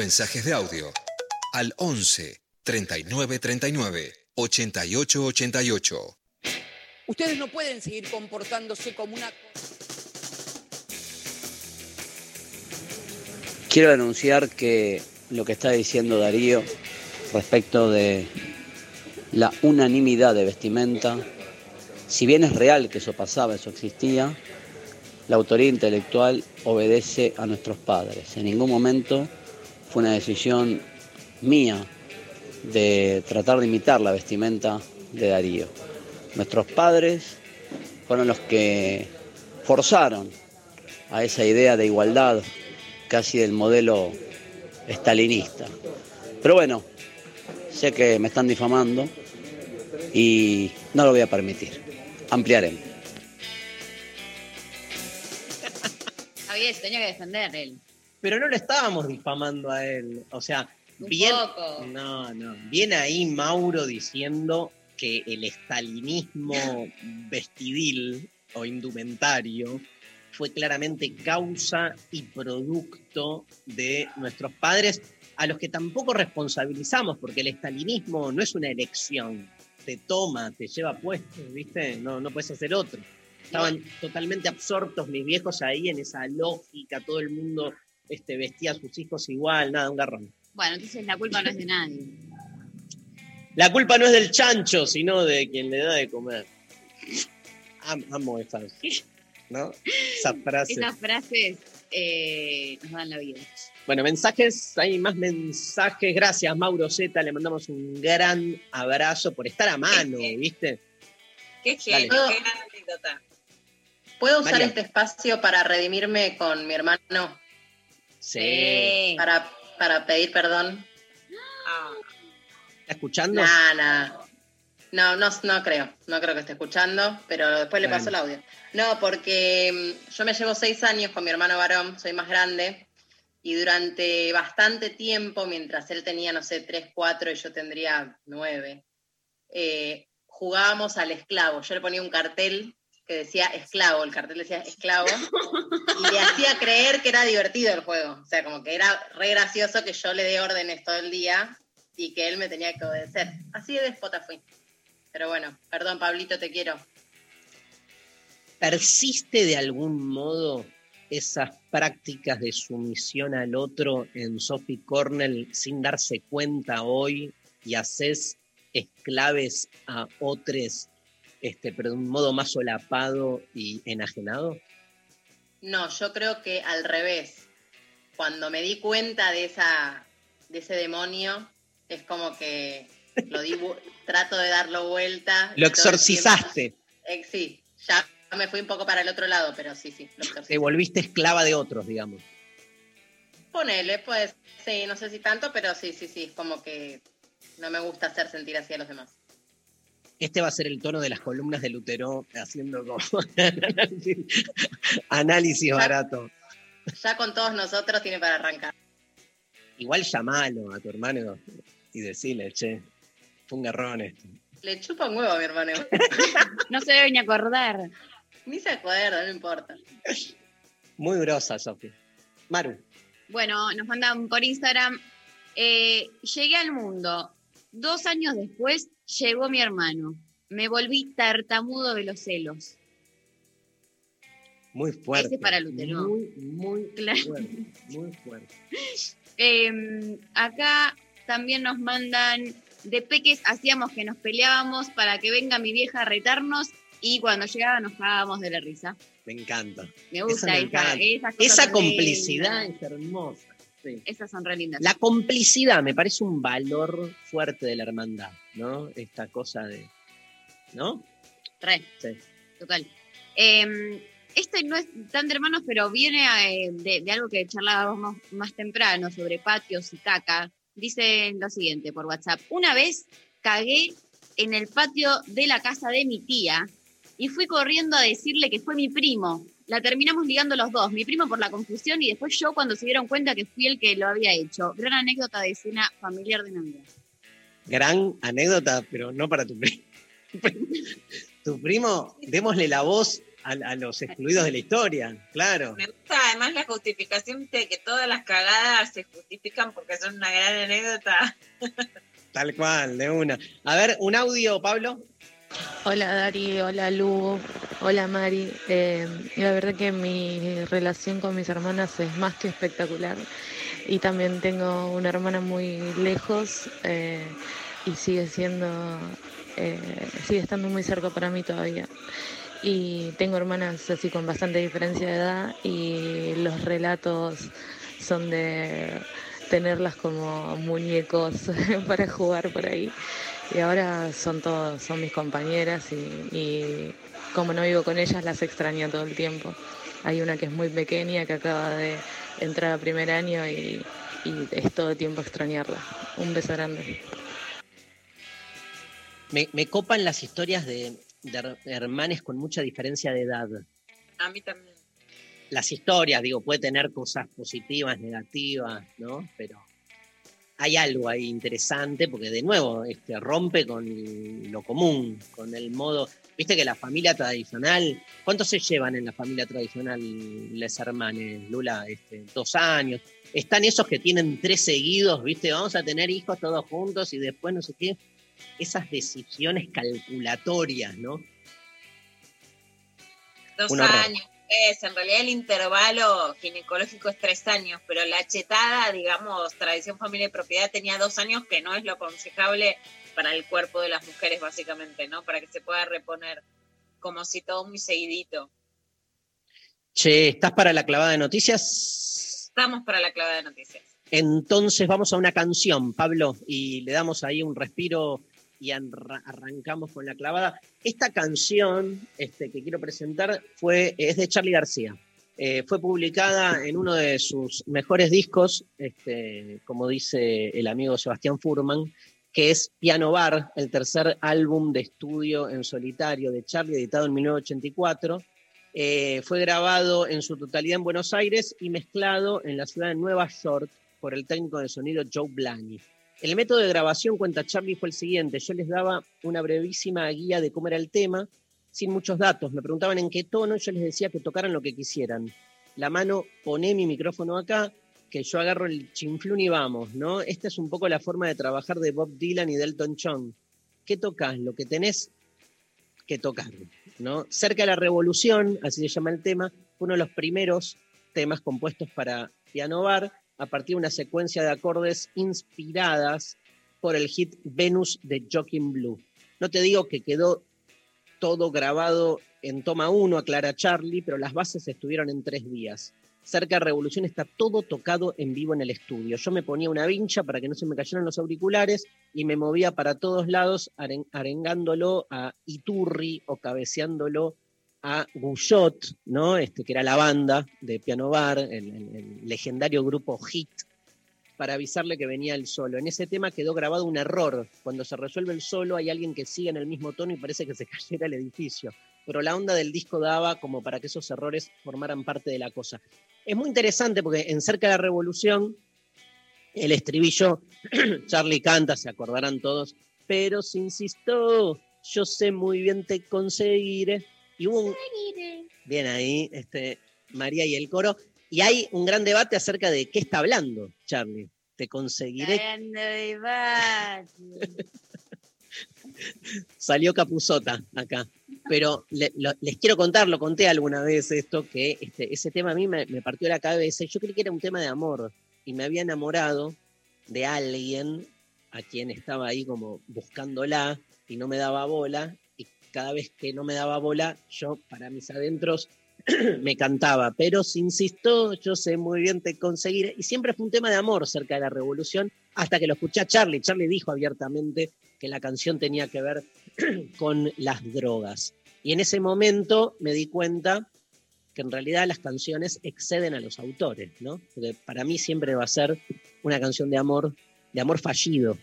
Mensajes de audio al 11 39 39 88 88. Ustedes no pueden seguir comportándose como una... Quiero denunciar que lo que está diciendo Darío respecto de la unanimidad de vestimenta. Si bien es real que eso pasaba, eso existía, la autoría intelectual obedece a nuestros padres. En ningún momento fue una decisión mía de tratar de imitar la vestimenta de Darío. Nuestros padres fueron los que forzaron a esa idea de igualdad casi del modelo estalinista. Pero bueno, sé que me están difamando y no lo voy a permitir. Ampliaremos. Se tenía que defender él. Pero no lo estábamos difamando a él. O sea, Un bien. poco. No, no. Bien ahí Mauro diciendo que el estalinismo vestidil o indumentario fue claramente causa y producto de nuestros padres, a los que tampoco responsabilizamos, porque el estalinismo no es una elección. Te toma, te lleva puesto, ¿viste? No, no puedes hacer otro. Estaban totalmente absortos mis viejos ahí en esa lógica, todo el mundo este, vestía a sus hijos igual, nada, un garrón. Bueno, entonces la culpa no es de nadie. La culpa no es del chancho, sino de quien le da de comer. Am- amo esa, ¿no? Esa frase. Esas frases eh, nos dan la vida. Bueno, mensajes, hay más mensajes. Gracias, Mauro Z. Le mandamos un gran abrazo por estar a mano, ¿viste? Qué genio, qué gran anécdota. ¿Puedo usar María. este espacio para redimirme con mi hermano? Sí. Para, para pedir perdón. ¿Está escuchando? Nah, nah. No, no, no creo, no creo que esté escuchando, pero después le paso el audio. No, porque mm, yo me llevo seis años con mi hermano varón, soy más grande, y durante bastante tiempo, mientras él tenía, no sé, tres, cuatro y yo tendría nueve, eh, jugábamos al esclavo. Yo le ponía un cartel que decía esclavo, el cartel decía esclavo, y le hacía creer que era divertido el juego. O sea, como que era re gracioso que yo le dé órdenes todo el día y que él me tenía que obedecer. Así de déspota fui. Pero bueno, perdón, Pablito, te quiero. ¿Persiste de algún modo esas prácticas de sumisión al otro en Sophie Cornell sin darse cuenta hoy y haces esclaves a otros, este, pero de un modo más solapado y enajenado? No, yo creo que al revés. Cuando me di cuenta de esa de ese demonio, es como que lo di trato de darlo vuelta. Lo exorcizaste, Eh, sí, ya me fui un poco para el otro lado, pero sí, sí, lo exorcicé. te volviste esclava de otros, digamos. Ponele, pues, sí, no sé si tanto, pero sí, sí, sí, es como que no me gusta hacer sentir así a los demás. Este va a ser el tono de las columnas de Lutero haciendo como análisis, barato. Ya con todos nosotros tiene para arrancar. Igual llamalo a tu hermano y decirle, che, fue un garrón esto. Le chupa un huevo a mi hermano. No se debe ni acordar. Ni se acuerda, no importa. Muy grosa, Sofía. Maru, Bueno, nos mandan por Instagram. eh, llegué al mundo. Dos años después llegó mi hermano. Me volví tartamudo de los celos. muy fuerte. Ese es para Lutero. Muy, muy Claro. fuerte. Muy fuerte. Eh, acá también nos mandan, de peques hacíamos que nos peleábamos para que venga mi vieja a retarnos y cuando llegaba nos cagábamos de la risa. Me encanta. Me gusta me esa, encanta. Esa son complicidad es hermosa. Sí. Esas son re lindas. La complicidad me parece un valor fuerte de la hermandad, ¿no? Esta cosa de. ¿No? Re, Sí. total. Eh, este no es tan de hermanos, pero viene eh, de, de algo que charlábamos más temprano sobre patios y caca. Dicen lo siguiente por WhatsApp. Una vez cagué en el patio de la casa de mi tía y fui corriendo a decirle que fue mi primo. La terminamos ligando los dos, mi primo por la confusión y después yo cuando se dieron cuenta que fui el que lo había hecho. Gran anécdota de cena familiar de Navidad. Gran anécdota, pero no para tu primo. tu primo, démosle la voz a, a los excluidos de la historia, claro. Me gusta además la justificación de que todas las cagadas se justifican porque son una gran anécdota. Tal cual, de una. A ver, un audio, Pablo. Hola Dari, hola Lu, hola Mari. Eh, la verdad que mi relación con mis hermanas es más que espectacular y también tengo una hermana muy lejos, eh, y sigue siendo, eh, sigue estando muy cerca para mí todavía. Y tengo hermanas así con bastante diferencia de edad y los relatos son de tenerlas como muñecos para jugar por ahí. Y ahora son todos, son mis compañeras y, y como no vivo con ellas las extraño todo el tiempo. Hay una que es muy pequeña que acaba de entrar a primer año y, y es todo el tiempo extrañarla. Un beso grande. Me, me copan las historias de, de her- hermanes con mucha diferencia de edad. A mí también. Las historias, digo, puede tener cosas positivas, negativas, ¿no? Pero hay algo ahí interesante porque de nuevo este, rompe con lo común, con el modo, viste que la familia tradicional, ¿cuántos se llevan en la familia tradicional les hermanes, Lula? Este, dos años. Están esos que tienen tres seguidos, viste, vamos a tener hijos todos juntos y después no sé qué. Esas decisiones calculatorias, ¿no? Dos Un años. Es, en realidad el intervalo ginecológico es tres años, pero la chetada, digamos, tradición, familia y propiedad tenía dos años, que no es lo aconsejable para el cuerpo de las mujeres, básicamente, ¿no? Para que se pueda reponer, como si todo muy seguidito. Che, ¿estás para la clavada de noticias? Estamos para la clave de noticias. Entonces vamos a una canción, Pablo, y le damos ahí un respiro y arra- arrancamos con la clavada. Esta canción este, que quiero presentar fue, es de Charlie García. Eh, fue publicada en uno de sus mejores discos, este, como dice el amigo Sebastián Furman, que es Piano Bar, el tercer álbum de estudio en solitario de Charlie, editado en 1984. Eh, fue grabado en su totalidad en Buenos Aires y mezclado en la ciudad de Nueva York por el técnico de sonido Joe Blany. El método de grabación, cuenta Charlie, fue el siguiente. Yo les daba una brevísima guía de cómo era el tema, sin muchos datos. Me preguntaban en qué tono, yo les decía que tocaran lo que quisieran. La mano, poné mi micrófono acá, que yo agarro el chinflún y vamos, ¿no? Esta es un poco la forma de trabajar de Bob Dylan y Delton John. ¿Qué tocas? Lo que tenés que tocar, ¿no? Cerca de la Revolución, así se llama el tema, fue uno de los primeros temas compuestos para piano bar, a partir de una secuencia de acordes inspiradas por el hit Venus de Joaquin Blue. No te digo que quedó todo grabado en toma 1, aclara Charlie, pero las bases estuvieron en tres días. Cerca de Revolución está todo tocado en vivo en el estudio. Yo me ponía una vincha para que no se me cayeran los auriculares y me movía para todos lados aren- arengándolo a Iturri o cabeceándolo a Guyot, ¿no? Este, que era la banda de Piano Bar, el, el- el legendario grupo Hit, para avisarle que venía el solo. En ese tema quedó grabado un error. Cuando se resuelve el solo hay alguien que sigue en el mismo tono y parece que se cayera el edificio. Pero la onda del disco daba como para que esos errores formaran parte de la cosa. Es muy interesante porque en Cerca de la Revolución, el estribillo, Charlie canta, se acordarán todos, pero si insisto, yo sé muy bien te conseguiré. Y hubo un, Bien ahí, este, María y el coro. Y hay un gran debate acerca de qué está hablando Charlie. Te conseguiré. Salió Capuzota acá. Pero le- lo- les quiero contar, lo conté alguna vez esto, que este, ese tema a mí me, me partió la cabeza. Yo creí que era un tema de amor. Y me había enamorado de alguien a quien estaba ahí como buscándola y no me daba bola. Cada vez que no me daba bola, yo para mis adentros me cantaba, pero si insisto, yo sé muy bien te conseguiré. Y siempre fue un tema de amor cerca de la revolución, hasta que lo escuché a Charlie. Charlie dijo abiertamente que la canción tenía que ver con las drogas. Y en ese momento me di cuenta que en realidad las canciones exceden a los autores, ¿no? Porque para mí siempre va a ser una canción de amor, de amor fallido,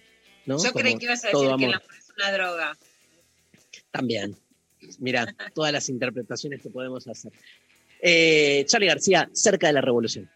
¿no? Yo creí Como que ibas a decir que el amor es una droga. También. Mira, todas las interpretaciones que podemos hacer. Eh, Charlie García, cerca de la revolución.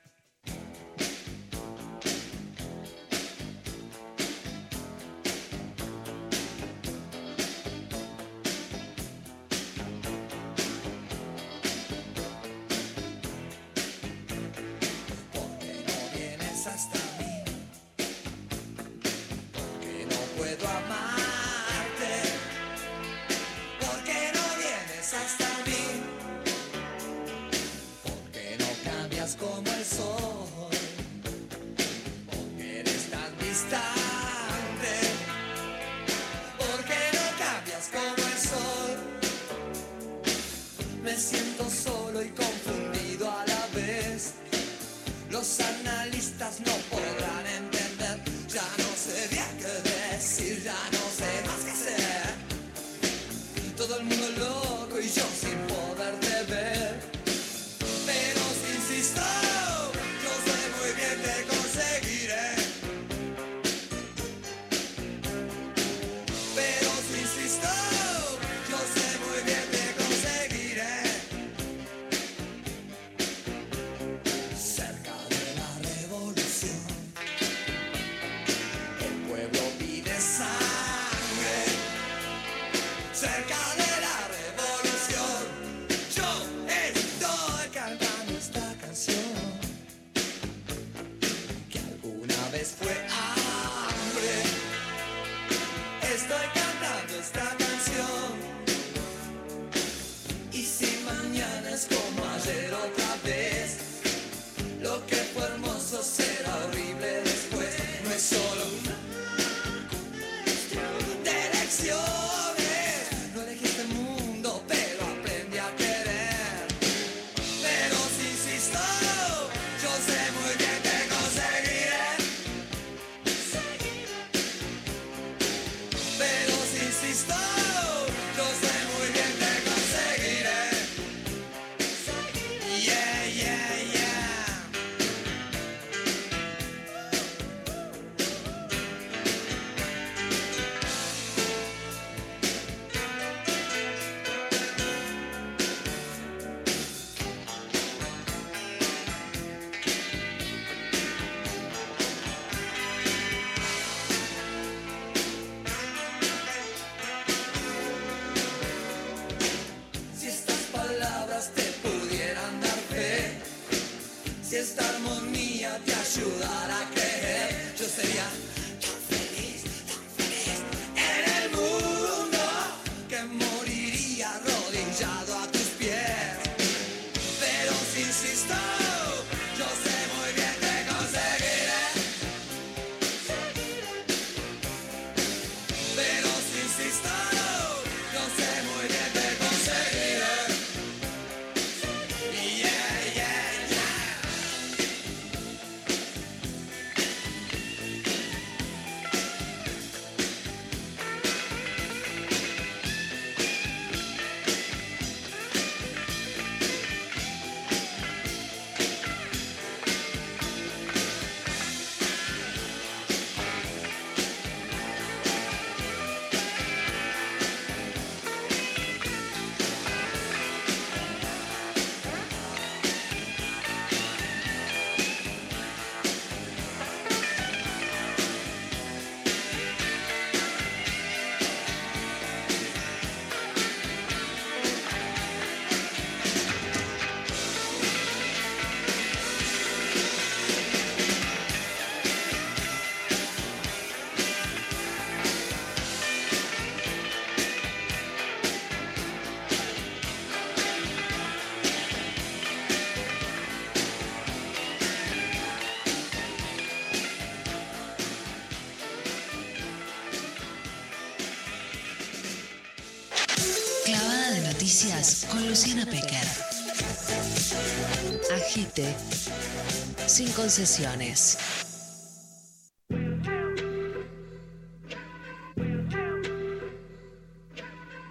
Sin concesiones.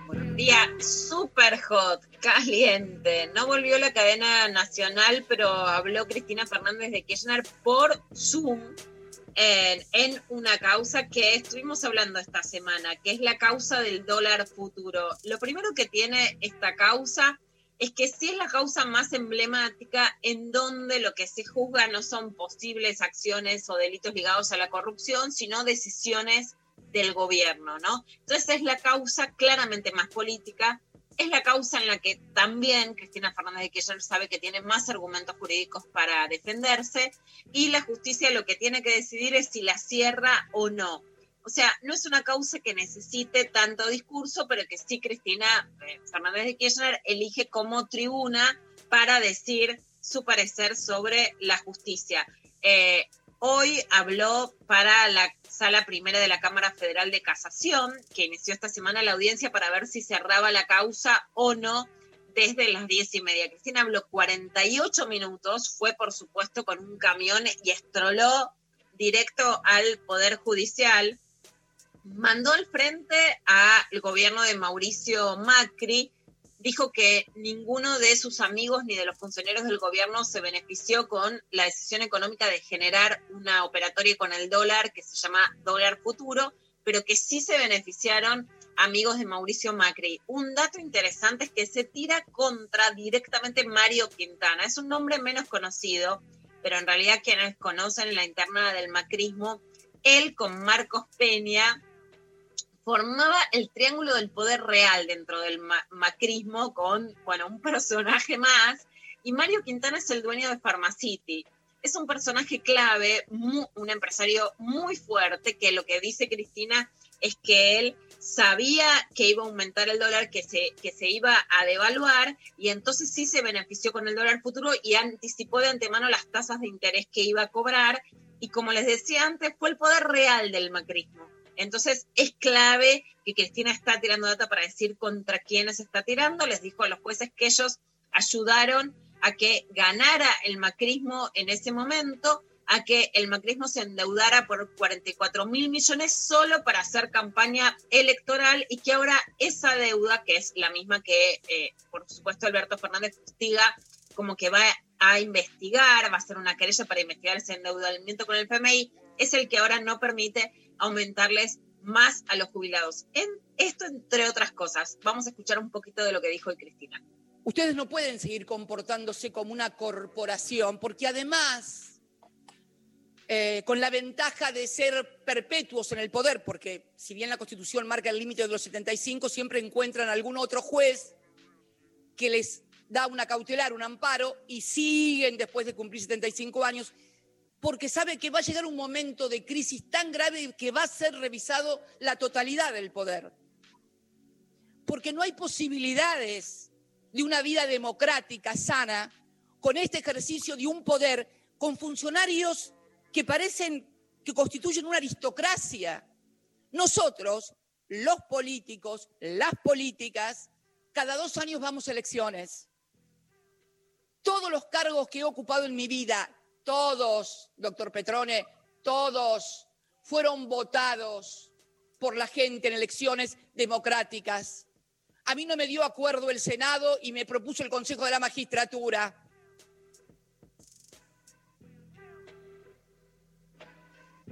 Un día super hot, caliente. No volvió la cadena nacional, pero habló Cristina Fernández de Kirchner por Zoom. En, en, una causa que estuvimos hablando esta semana, que es la causa del dólar futuro. Lo primero que tiene esta causa es que sí es la causa más emblemática en donde lo que se juzga no son posibles acciones o delitos ligados a la corrupción, sino decisiones del gobierno, ¿no? Entonces es la causa claramente más política, es la causa en la que también Cristina Fernández de Kirchner sabe que tiene más argumentos jurídicos para defenderse y la justicia lo que tiene que decidir es si la cierra o no. O sea, no es una causa que necesite tanto discurso, pero que sí Cristina eh, Fernández de Kirchner elige como tribuna para decir su parecer sobre la justicia. Eh, hoy habló para la sala primera de la Cámara Federal de Casación, que inició esta semana la audiencia para ver si cerraba la causa o no desde las diez y media. Cristina habló 48 minutos, fue por supuesto con un camión y estroló directo al Poder Judicial. Mandó al frente al gobierno de Mauricio Macri, dijo que ninguno de sus amigos ni de los funcionarios del gobierno se benefició con la decisión económica de generar una operatoria con el dólar que se llama dólar futuro, pero que sí se beneficiaron amigos de Mauricio Macri. Un dato interesante es que se tira contra directamente Mario Quintana. Es un nombre menos conocido, pero en realidad quienes conocen la interna del macrismo, él con Marcos Peña formaba el triángulo del poder real dentro del ma- macrismo con, bueno, un personaje más. Y Mario Quintana es el dueño de Pharmacity. Es un personaje clave, un empresario muy fuerte, que lo que dice Cristina es que él sabía que iba a aumentar el dólar, que se, que se iba a devaluar, y entonces sí se benefició con el dólar futuro y anticipó de antemano las tasas de interés que iba a cobrar. Y como les decía antes, fue el poder real del macrismo. Entonces es clave que Cristina está tirando data para decir contra quiénes está tirando. Les dijo a los jueces que ellos ayudaron a que ganara el macrismo en ese momento, a que el macrismo se endeudara por 44 mil millones solo para hacer campaña electoral y que ahora esa deuda, que es la misma que, eh, por supuesto, Alberto Fernández fustiga, como que va a investigar, va a hacer una querella para investigar ese endeudamiento con el FMI, es el que ahora no permite aumentarles más a los jubilados. En esto, entre otras cosas, vamos a escuchar un poquito de lo que dijo Cristina. Ustedes no pueden seguir comportándose como una corporación, porque además, eh, con la ventaja de ser perpetuos en el poder, porque si bien la Constitución marca el límite de los 75, siempre encuentran algún otro juez que les da una cautelar, un amparo, y siguen después de cumplir 75 años, porque sabe que va a llegar un momento de crisis tan grave que va a ser revisado la totalidad del poder. Porque no hay posibilidades de una vida democrática, sana, con este ejercicio de un poder, con funcionarios que parecen que constituyen una aristocracia. Nosotros, los políticos, las políticas, cada dos años vamos a elecciones. Todos los cargos que he ocupado en mi vida, todos, doctor Petrone, todos fueron votados por la gente en elecciones democráticas. A mí no me dio acuerdo el Senado y me propuso el Consejo de la Magistratura.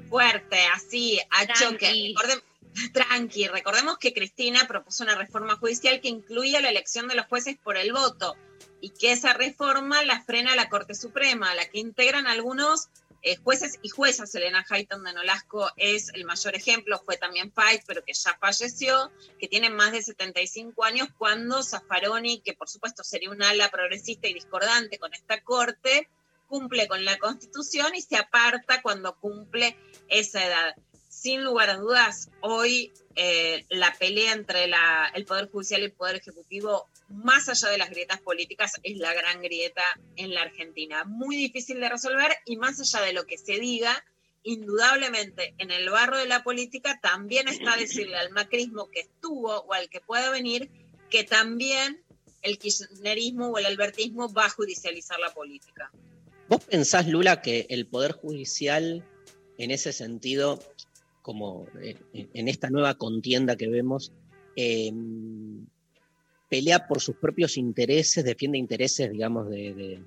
Fuerte, así, a Tranqui. choque. Recordem- tranqui, recordemos que Cristina propuso una reforma judicial que incluía la elección de los jueces por el voto y que esa reforma la frena la Corte Suprema, la que integran algunos eh, jueces y juezas. Elena Hayton de Nolasco es el mayor ejemplo, fue también Fight, pero que ya falleció, que tiene más de 75 años, cuando Zaffaroni, que por supuesto sería un ala progresista y discordante con esta Corte, cumple con la Constitución y se aparta cuando cumple esa edad. Sin lugar a dudas, hoy eh, la pelea entre el Poder Judicial y el Poder Ejecutivo, más allá de las grietas políticas, es la gran grieta en la Argentina. Muy difícil de resolver y más allá de lo que se diga, indudablemente en el barro de la política también está decirle al macrismo que estuvo o al que pueda venir que también el kirchnerismo o el albertismo va a judicializar la política. ¿Vos pensás, Lula, que el Poder Judicial, en ese sentido, como eh, en esta nueva contienda que vemos, eh, pelea por sus propios intereses, defiende intereses, digamos, de,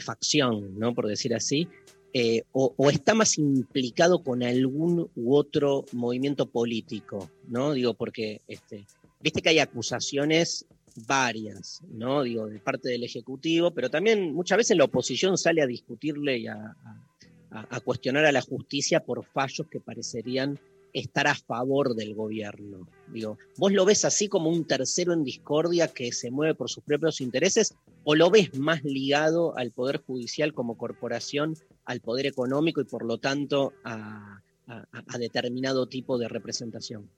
facción, ¿no? Por decir así, eh, o, está más implicado con algún u otro movimiento político, ¿no? Digo, porque este, viste que hay acusaciones varias, ¿no? Digo, de parte del Ejecutivo, pero también muchas veces la oposición sale a discutirle y a- a- cuestionar a la justicia por fallos que parecerían estar a favor del gobierno. Digo, ¿vos lo ves así como un tercero en discordia que se mueve por sus propios intereses o lo ves más ligado al Poder Judicial como corporación, al poder económico y por lo tanto a determinado tipo de representación?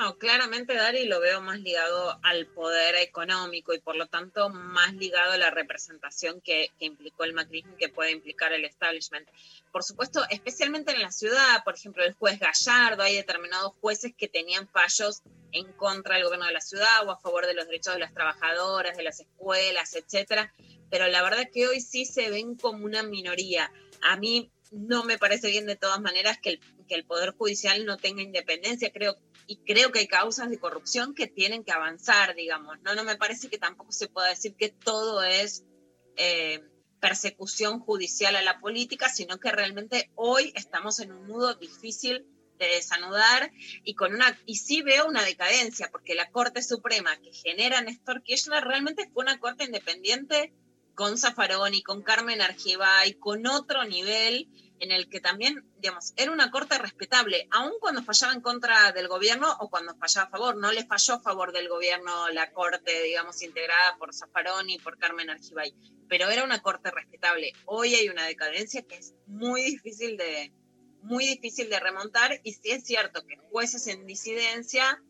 No, claramente Dari lo veo más ligado al poder económico y por lo tanto más ligado a la representación que, que implicó el macrismo y que puede implicar el establishment. Por supuesto, especialmente en la ciudad, por ejemplo, el juez Gallardo, hay determinados jueces que tenían fallos en contra del gobierno de la ciudad o a favor de los derechos de las trabajadoras, de las escuelas, etcétera. Pero la verdad que hoy sí se ven como una minoría. A mí no me parece bien de todas maneras que el, que el Poder Judicial no tenga independencia. Creo y creo que hay causas de corrupción que tienen que avanzar, digamos. No, no me parece que tampoco se pueda decir que todo es eh, persecución judicial a la política, sino que realmente hoy estamos en un nudo difícil de desanudar y con una y sí veo una decadencia porque la Corte Suprema que genera Néstor Kirchner realmente fue una corte independiente con Zaffaroni, con Carmen Argibay, con otro nivel en el que también, digamos, era una corte respetable, aun cuando fallaba en contra del gobierno o cuando fallaba a favor. No le falló a favor del gobierno la corte, digamos, integrada por Zaffaroni y por Carmen Argibay, pero era una corte respetable. Hoy hay una decadencia que es muy difícil de, muy difícil de remontar y sí es cierto que jueces en disidencia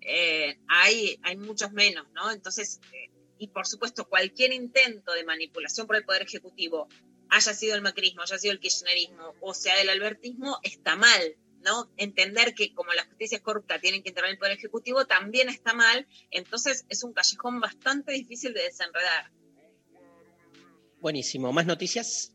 eh, hay, hay muchos menos, ¿no? Entonces, eh, y por supuesto, cualquier intento de manipulación por el Poder Ejecutivo haya sido el macrismo, haya sido el kirchnerismo o sea el albertismo, está mal, ¿no? Entender que como la justicia es corrupta tienen que entrar en el Poder Ejecutivo también está mal, entonces es un callejón bastante difícil de desenredar. Buenísimo, ¿más noticias?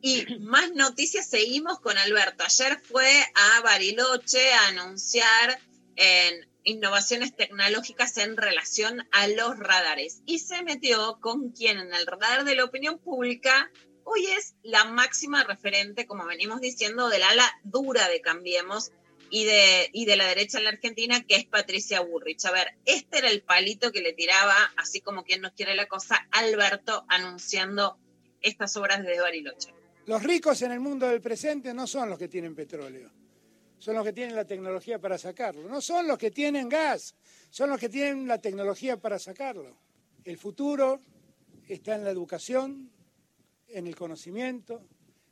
Y más noticias seguimos con Alberto. Ayer fue a Bariloche a anunciar en innovaciones tecnológicas en relación a los radares y se metió con quien en el radar de la opinión pública hoy es la máxima referente, como venimos diciendo, del ala dura de Cambiemos y de, y de la derecha en la Argentina, que es Patricia Burrich. A ver, este era el palito que le tiraba, así como quien nos quiere la cosa, Alberto anunciando estas obras de Bariloche. Los ricos en el mundo del presente no son los que tienen petróleo, son los que tienen la tecnología para sacarlo. No son los que tienen gas, son los que tienen la tecnología para sacarlo. El futuro está en la educación, en el conocimiento,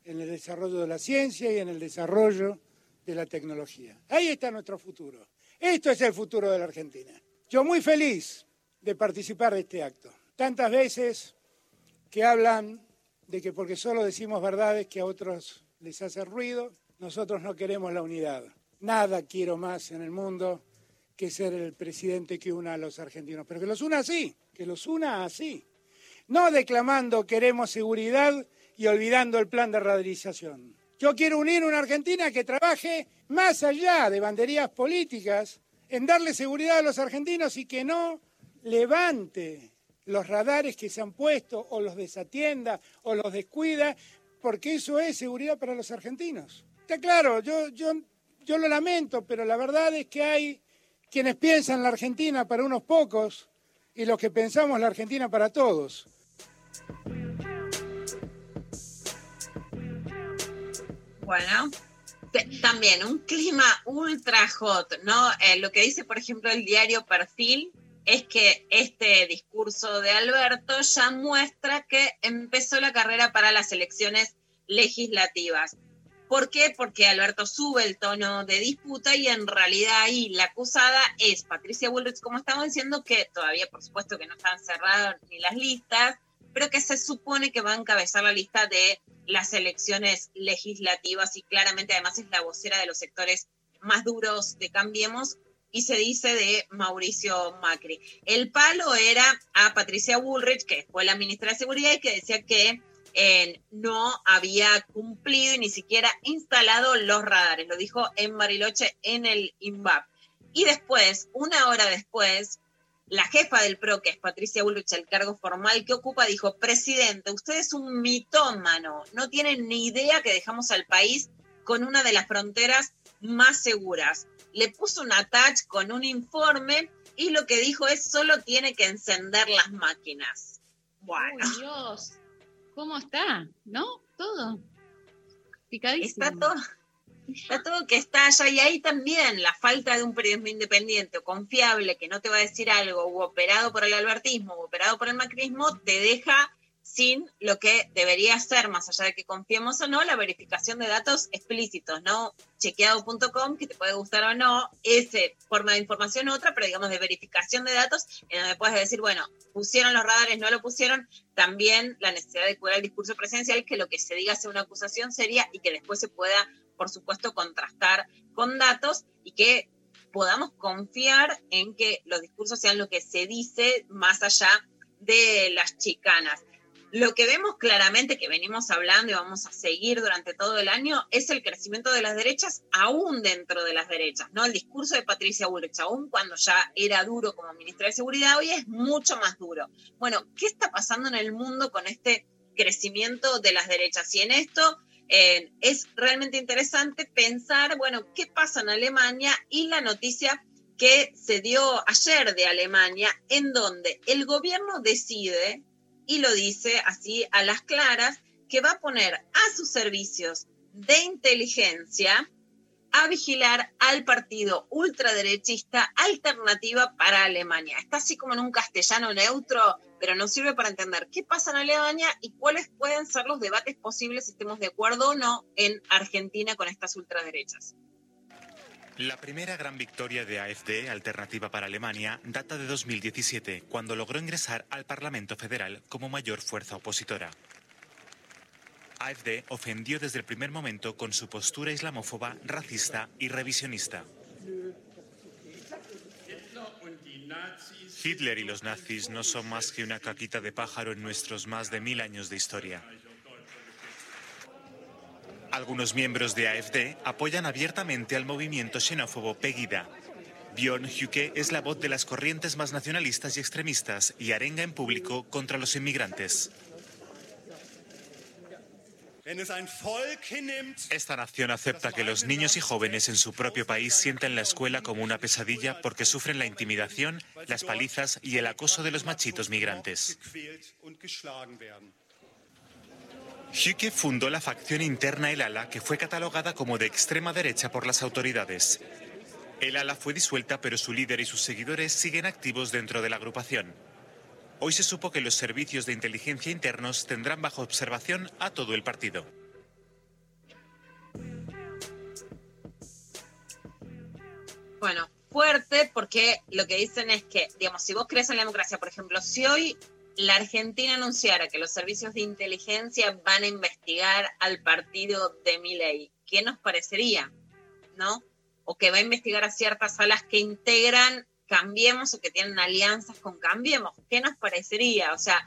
en el desarrollo de la ciencia y en el desarrollo de la tecnología. Ahí está nuestro futuro. Esto es el futuro de la Argentina. Yo muy feliz de participar de este acto. Tantas veces que hablan de que porque solo decimos verdades que a otros les hace ruido, nosotros no queremos la unidad. Nada quiero más en el mundo que ser el presidente que una a los argentinos, pero que los una así, que los una así no declamando queremos seguridad y olvidando el plan de radicalización. Yo quiero unir una Argentina que trabaje más allá de banderías políticas en darle seguridad a los argentinos y que no levante los radares que se han puesto o los desatienda o los descuida, porque eso es seguridad para los argentinos. Está claro, yo, yo, yo lo lamento, pero la verdad es que hay quienes piensan la Argentina para unos pocos y los que pensamos la Argentina para todos. Bueno, también un clima ultra hot, ¿no? Eh, lo que dice, por ejemplo, el diario Perfil es que este discurso de Alberto ya muestra que empezó la carrera para las elecciones legislativas. ¿Por qué? Porque Alberto sube el tono de disputa y en realidad ahí la acusada es Patricia Bullrich, como estamos diciendo, que todavía por supuesto que no están cerradas ni las listas, pero que se supone que va a encabezar la lista de las elecciones legislativas y claramente además es la vocera de los sectores más duros de Cambiemos y se dice de Mauricio Macri. El palo era a Patricia Bullrich, que fue la ministra de Seguridad y que decía que eh, no había cumplido y ni siquiera instalado los radares. Lo dijo en Bariloche en el INVAP. Y después, una hora después, la jefa del PRO, que es Patricia Bullrich, el cargo formal que ocupa, dijo, presidente, usted es un mitómano, no tienen ni idea que dejamos al país con una de las fronteras más seguras. Le puso un attach con un informe y lo que dijo es, solo tiene que encender las máquinas. Bueno. Dios, ¿cómo está? ¿No? Todo. Picadísimo. Está todo Está todo que está allá y ahí también la falta de un periodismo independiente o confiable que no te va a decir algo, o operado por el albertismo, o operado por el macrismo, te deja sin lo que debería ser, más allá de que confiemos o no, la verificación de datos explícitos, ¿no? Chequeado.com, que te puede gustar o no, ese forma de información otra, pero digamos de verificación de datos, en donde puedes decir, bueno, pusieron los radares, no lo pusieron, también la necesidad de cuidar el discurso presidencial, que lo que se diga sea una acusación seria y que después se pueda por supuesto, contrastar con datos y que podamos confiar en que los discursos sean lo que se dice más allá de las chicanas. Lo que vemos claramente que venimos hablando y vamos a seguir durante todo el año es el crecimiento de las derechas aún dentro de las derechas, ¿no? El discurso de Patricia Bullrich, aún cuando ya era duro como ministra de Seguridad, hoy es mucho más duro. Bueno, ¿qué está pasando en el mundo con este crecimiento de las derechas? Y en esto eh, es realmente interesante pensar, bueno, qué pasa en Alemania y la noticia que se dio ayer de Alemania, en donde el gobierno decide, y lo dice así a las claras, que va a poner a sus servicios de inteligencia a vigilar al partido ultraderechista Alternativa para Alemania. Está así como en un castellano neutro, pero nos sirve para entender qué pasa en Alemania y cuáles pueden ser los debates posibles, si estemos de acuerdo o no, en Argentina con estas ultraderechas. La primera gran victoria de AfD, Alternativa para Alemania, data de 2017, cuando logró ingresar al Parlamento Federal como mayor fuerza opositora. AfD ofendió desde el primer momento con su postura islamófoba, racista y revisionista. Hitler y los nazis no son más que una caquita de pájaro en nuestros más de mil años de historia. Algunos miembros de AfD apoyan abiertamente al movimiento xenófobo Pegida. Björn Huke es la voz de las corrientes más nacionalistas y extremistas y arenga en público contra los inmigrantes. Esta nación acepta que los niños y jóvenes en su propio país sienten la escuela como una pesadilla porque sufren la intimidación, las palizas y el acoso de los machitos migrantes. Huke fundó la facción interna El Ala, que fue catalogada como de extrema derecha por las autoridades. El Ala fue disuelta, pero su líder y sus seguidores siguen activos dentro de la agrupación. Hoy se supo que los servicios de inteligencia internos tendrán bajo observación a todo el partido. Bueno, fuerte porque lo que dicen es que, digamos, si vos crees en la democracia, por ejemplo, si hoy la Argentina anunciara que los servicios de inteligencia van a investigar al partido de Milei, ¿qué nos parecería? ¿No? O que va a investigar a ciertas salas que integran Cambiemos o que tienen alianzas con Cambiemos, ¿qué nos parecería? O sea,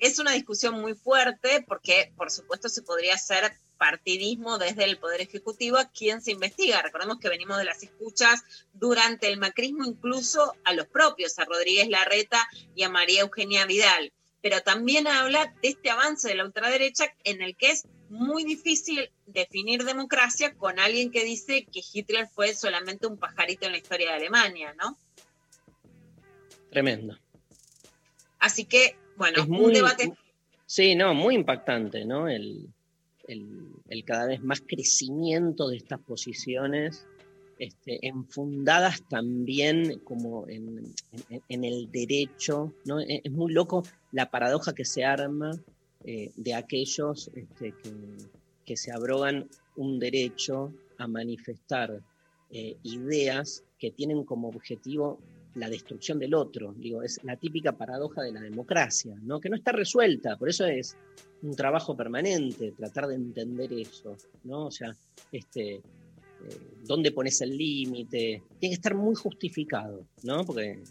es una discusión muy fuerte porque, por supuesto, se podría hacer partidismo desde el Poder Ejecutivo a quien se investiga. Recordemos que venimos de las escuchas durante el macrismo incluso a los propios, a Rodríguez Larreta y a María Eugenia Vidal. Pero también habla de este avance de la ultraderecha en el que es muy difícil definir democracia con alguien que dice que Hitler fue solamente un pajarito en la historia de Alemania, ¿no? Tremendo. Así que, bueno, Es un muy- debate Sí, no, muy impactante, ¿no? El, el- el cada vez más crecimiento de estas posiciones, este, enfundadas también como en, en- en el derecho, ¿no? Es, es muy loco la paradoja que se arma eh, de aquellos este, que, que se abrogan un derecho a manifestar eh, ideas que tienen como objetivo la destrucción del otro. Digo, es la típica paradoja de la democracia, ¿no? Que no está resuelta, por eso es un trabajo permanente, tratar de entender eso, ¿no? O sea, este, eh, ¿dónde pones el límite? Tiene que estar muy justificado, ¿no? Porque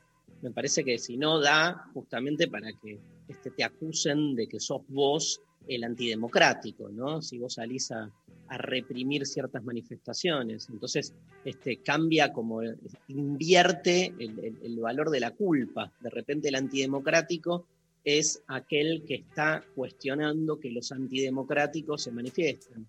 me parece que si no da justamente para que este, te acusen de que sos vos el antidemocrático, ¿no? Si vos salís a, a reprimir ciertas manifestaciones. Entonces, este, cambia como, invierte el, el- el valor de la culpa. De repente el antidemocrático es aquel que está cuestionando que los antidemocráticos se manifiesten.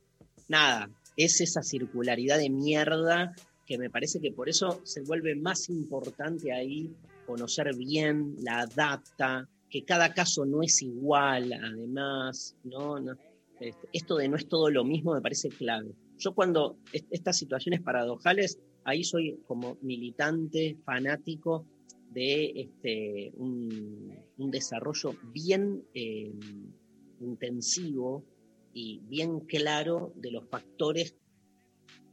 Nada, es esa circularidad de mierda que me parece que por eso se vuelve más importante ahí conocer bien la data, que cada caso no es igual, además, ¿no? No, este, esto de no es todo lo mismo me parece clave. Yo cuando est- estas situaciones paradojales, ahí soy como militante, fanático de este, un, desarrollo bien eh, intensivo y bien claro de los factores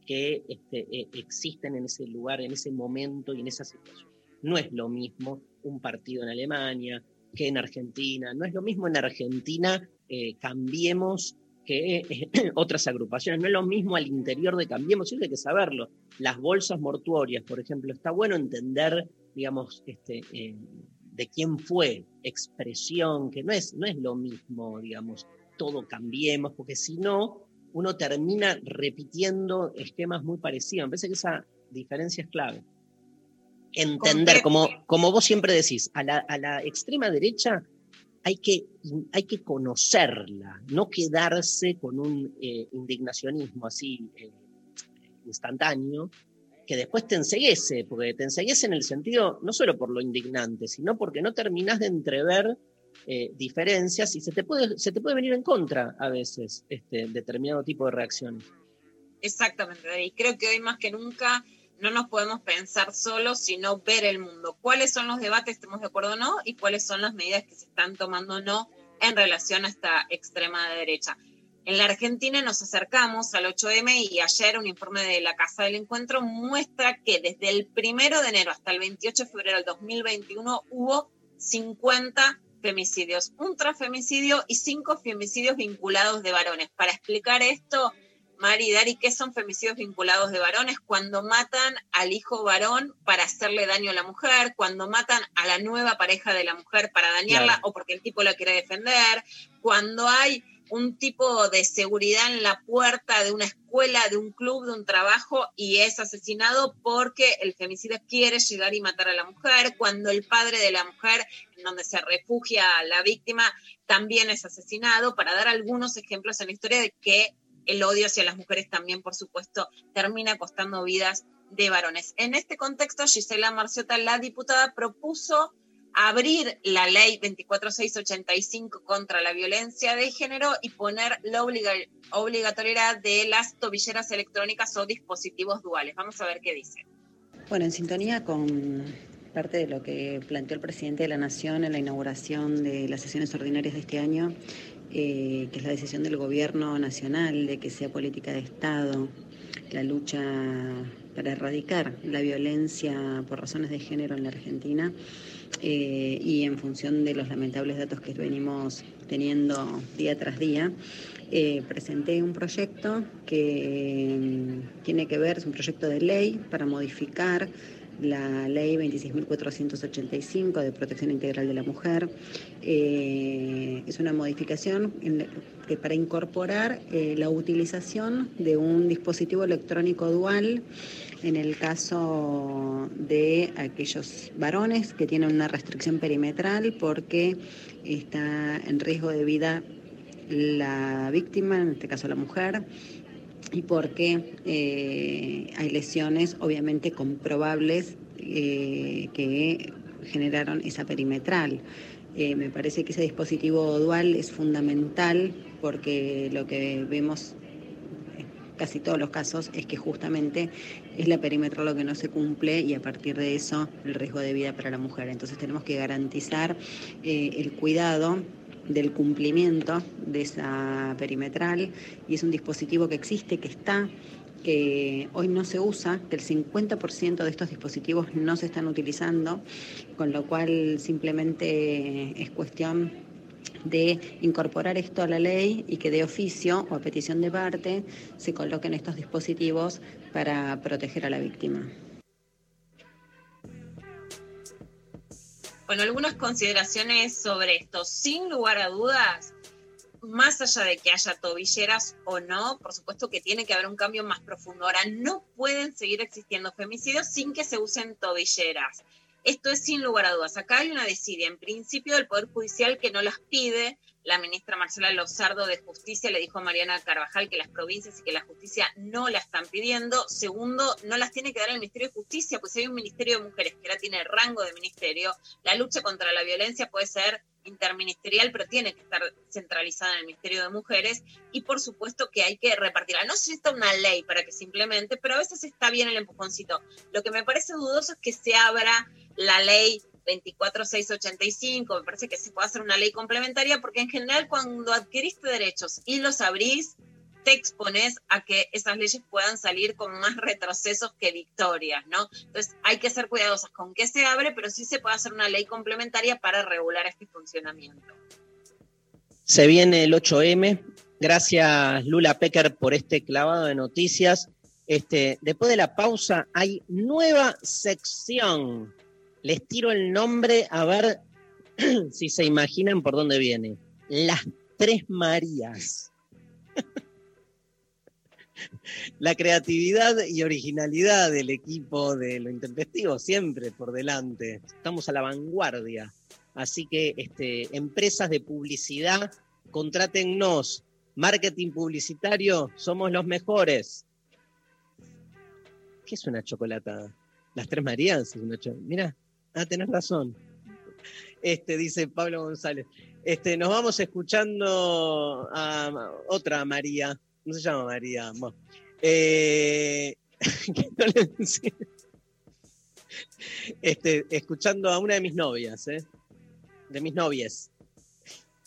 que este, eh, existen en ese lugar, en ese momento y en esa situación. No es lo mismo un partido en Alemania que en Argentina, no es lo mismo en Argentina eh, Cambiemos que eh, otras agrupaciones, no es lo mismo al interior de Cambiemos, eso hay que saberlo. Las bolsas mortuorias, por ejemplo, está bueno entender, digamos, este, eh, de quién fue, expresión, que no es, no es lo mismo, digamos, todo cambiemos, porque si no, uno termina repitiendo esquemas muy parecidos. Me parece que esa diferencia es clave. Entender, como, como vos siempre decís, a la, a la extrema derecha hay que, hay que conocerla, no quedarse con un eh, indignacionismo así eh, instantáneo, que después te enseguece, porque te enseguece en el sentido, no solo por lo indignante, sino porque no terminás de entrever eh, diferencias y se te, puede, se te puede venir en contra a veces este, determinado tipo de reacciones. Exactamente, David. Creo que hoy más que nunca no nos podemos pensar solos, sino ver el mundo. ¿Cuáles son los debates, estemos de acuerdo o no? Y cuáles son las medidas que se están tomando o no en relación a esta extrema derecha. En la Argentina nos acercamos al 8M y ayer un informe de la Casa del Encuentro muestra que desde el primero de enero hasta el 28 de febrero del 2021 hubo 50 femicidios, un transfemicidio y cinco femicidios vinculados de varones. Para explicar esto, Mari y Dari, ¿qué son femicidios vinculados de varones? Cuando matan al hijo varón para hacerle daño a la mujer, cuando matan a la nueva pareja de la mujer para dañarla Claro. o porque el tipo la quiere defender, cuando hay un tipo de seguridad en la puerta de una escuela, de un club, de un trabajo y es asesinado porque el femicida quiere llegar y matar a la mujer, cuando el padre de la mujer, en donde se refugia la víctima, también es asesinado, para dar algunos ejemplos en la historia de que el odio hacia las mujeres también, por supuesto, termina costando vidas de varones. En este contexto, Gisela Marciota, la diputada, propuso abrir la ley 24685 contra la violencia de género y poner la obliga- obligatoriedad de las tobilleras electrónicas o dispositivos duales. Vamos a ver qué dice. Bueno, en sintonía con parte de lo que planteó el presidente de la Nación en la inauguración de las sesiones ordinarias de este año, eh, que es la decisión del Gobierno Nacional de que sea política de Estado la lucha para erradicar la violencia por razones de género en la Argentina eh, y en función de los lamentables datos que venimos teniendo día tras día, eh, presenté un proyecto que mm, tiene que ver, es un proyecto de ley para modificar la ley 26.485 de protección integral de la mujer. Eh, es una modificación en que para incorporar eh, la utilización de un dispositivo electrónico dual en el caso de aquellos varones que tienen una restricción perimetral porque está en riesgo de vida la víctima, en este caso la mujer, y porque eh, hay lesiones obviamente comprobables eh, que generaron esa perimetral. Eh, me parece que ese dispositivo dual es fundamental porque lo que vemos casi todos los casos es que justamente es la perimetral lo que no se cumple y a partir de eso el riesgo de vida para la mujer. Entonces tenemos que garantizar eh, el cuidado del cumplimiento de esa perimetral y es un dispositivo que existe, que está, que hoy no se usa, que el 50% de estos dispositivos no se están utilizando, con lo cual simplemente es cuestión de incorporar esto a la ley y que de oficio o a petición de parte se coloquen estos dispositivos para proteger a la víctima. Bueno, algunas consideraciones sobre esto. Sin lugar a dudas, más allá de que haya tobilleras o no, por supuesto que tiene que haber un cambio más profundo. Ahora, no pueden seguir existiendo femicidios sin que se usen tobilleras. Esto es sin lugar a dudas. Acá hay una desidia, en principio, del Poder Judicial que no las pide. La ministra Marcela Lozardo de Justicia le dijo a Mariana Carvajal que las provincias y que la justicia no la están pidiendo. Segundo, no las tiene que dar el Ministerio de Justicia, pues hay un Ministerio de Mujeres que ahora tiene rango de ministerio. La lucha contra la violencia puede ser interministerial, pero tiene que estar centralizada en el Ministerio de Mujeres y por supuesto que hay que repartirla. No se necesita una ley para que se implemente, pero a veces está bien el empujoncito. Lo que me parece dudoso es que se abra la ley 24685, me parece que se puede hacer una ley complementaria porque en general cuando adquiriste derechos y los abrís, te expones a que esas leyes puedan salir con más retrocesos que victorias, ¿no? Entonces hay que ser cuidadosas con qué se abre, pero sí se puede hacer una ley complementaria para regular este funcionamiento. Se viene el 8M. Gracias, Lula Pecker, por este clavado de noticias. Este, después de la pausa, hay nueva sección. Les tiro el nombre a ver si se imaginan por dónde viene. Las Tres Marías. La creatividad y originalidad del equipo de lo intempestivo siempre por delante. Estamos a la vanguardia. Así que este, empresas de publicidad, contrátennos. Marketing publicitario, somos los mejores. ¿Qué es una chocolatada? Las Tres Marías es una cho- Mira, ah, tenés razón. Este, dice Pablo González. Este, nos vamos escuchando a otra María. No se llama María. Eh, este, escuchando a una de mis novias, ¿eh? de mis novias.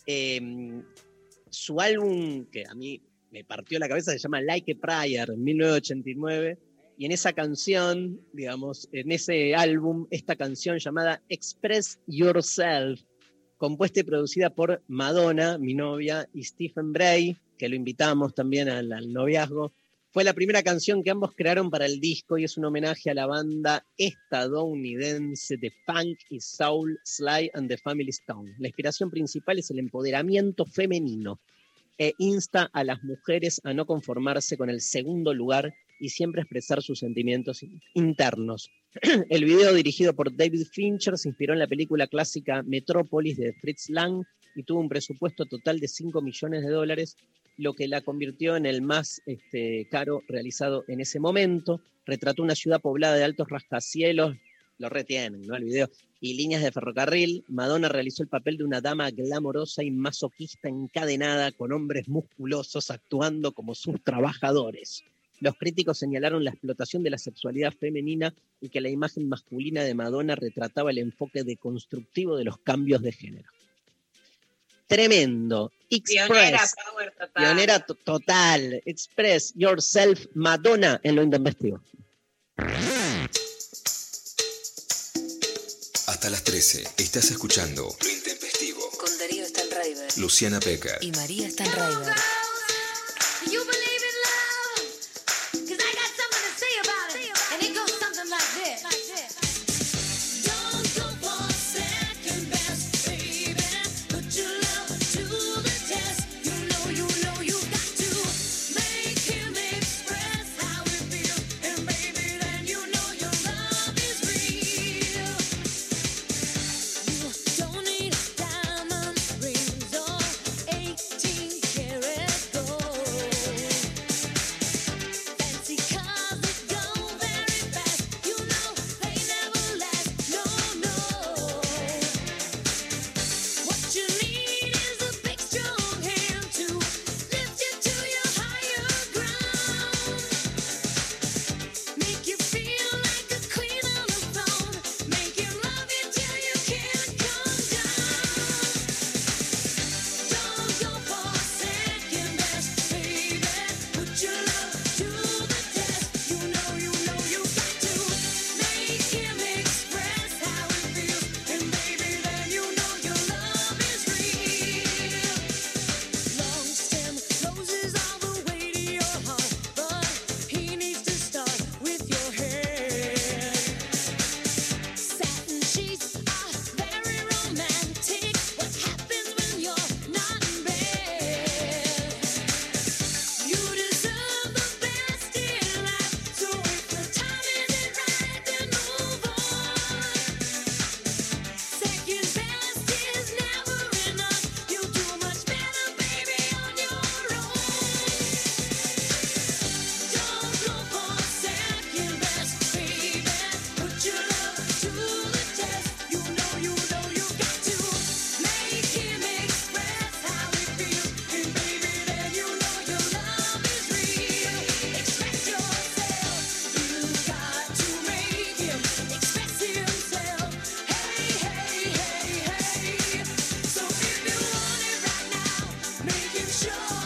Eh, su álbum, que a mí me partió la cabeza, se llama Like a Prayer, en 1989. Y en esa canción, digamos, en ese álbum, esta canción llamada Express Yourself, compuesta y producida por Madonna, mi novia, y Stephen Bray, que lo invitamos también al, al noviazgo, fue la primera canción que ambos crearon para el disco y es un homenaje a la banda estadounidense de funk y soul Sly and the Family Stone. La inspiración principal es el empoderamiento femenino e insta a las mujeres a no conformarse con el segundo lugar y siempre expresar sus sentimientos internos. El video dirigido por David Fincher se inspiró en la película clásica Metrópolis de Fritz Lang y tuvo un presupuesto total de 5 millones de dólares, lo que la convirtió en el más este, caro realizado en ese momento. Retrató una ciudad poblada de altos rascacielos, lo retienen, ¿no? El video, y líneas de ferrocarril. Madonna realizó el papel de una dama glamorosa y masoquista encadenada con hombres musculosos actuando como sus trabajadores. Los críticos señalaron la explotación de la sexualidad femenina y que la imagen masculina de Madonna retrataba el enfoque deconstructivo de los cambios de género. Tremendo. Pionera, Express. power total. Pionera to- total. Express yourself, Madonna, en lo intempestivo. Hasta las 13 estás escuchando Lo Intempestivo. Con Darío Stanraiver Luciana Pecker. y María Stanraiver. Show.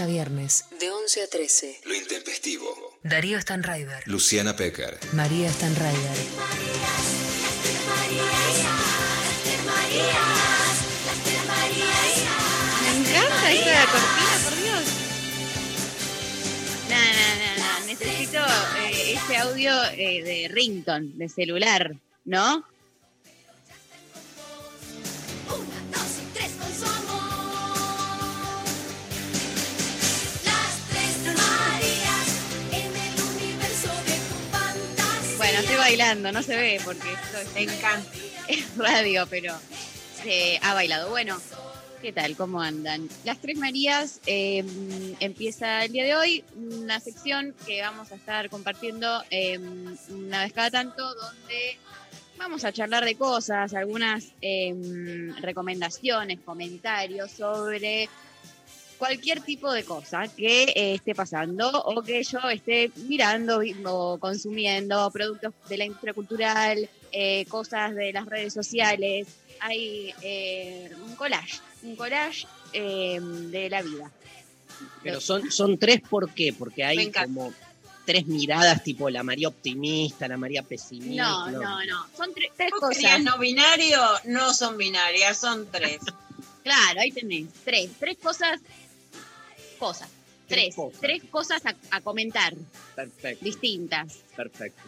A viernes. De 11 a 13. Lo intempestivo. Darío Stanraiver. Luciana Pecker. María Stanraiver. Me encanta esta cortina, por Dios. No, no, no, no. Necesito eh, ese audio eh, de rington, de celular, ¿no? Bailando, no se ve porque esto es, es radio, pero se ha bailado. Bueno, ¿qué tal? ¿Cómo andan? Las Tres Marías eh, empieza el día de hoy, una sección que vamos a estar compartiendo eh, una vez cada tanto, donde vamos a charlar de cosas, algunas eh, recomendaciones, comentarios sobre cualquier tipo de cosa que eh, esté pasando o que yo esté mirando o consumiendo, productos de la industria cultural, eh, cosas de las redes sociales. Hay eh, un collage, un collage eh, de la vida. Pero son, son tres, ¿por qué? Porque hay como tres miradas, tipo la María optimista, la María pesimista. No, no, no. Son tre- tres ¿Vos cosas. no binario? No son binarias, son tres. Claro, ahí tenés. Tres. Tres cosas. Cosas. Tres. Tres cosas, a, a comentar. Perfecto, Distintas. perfecto.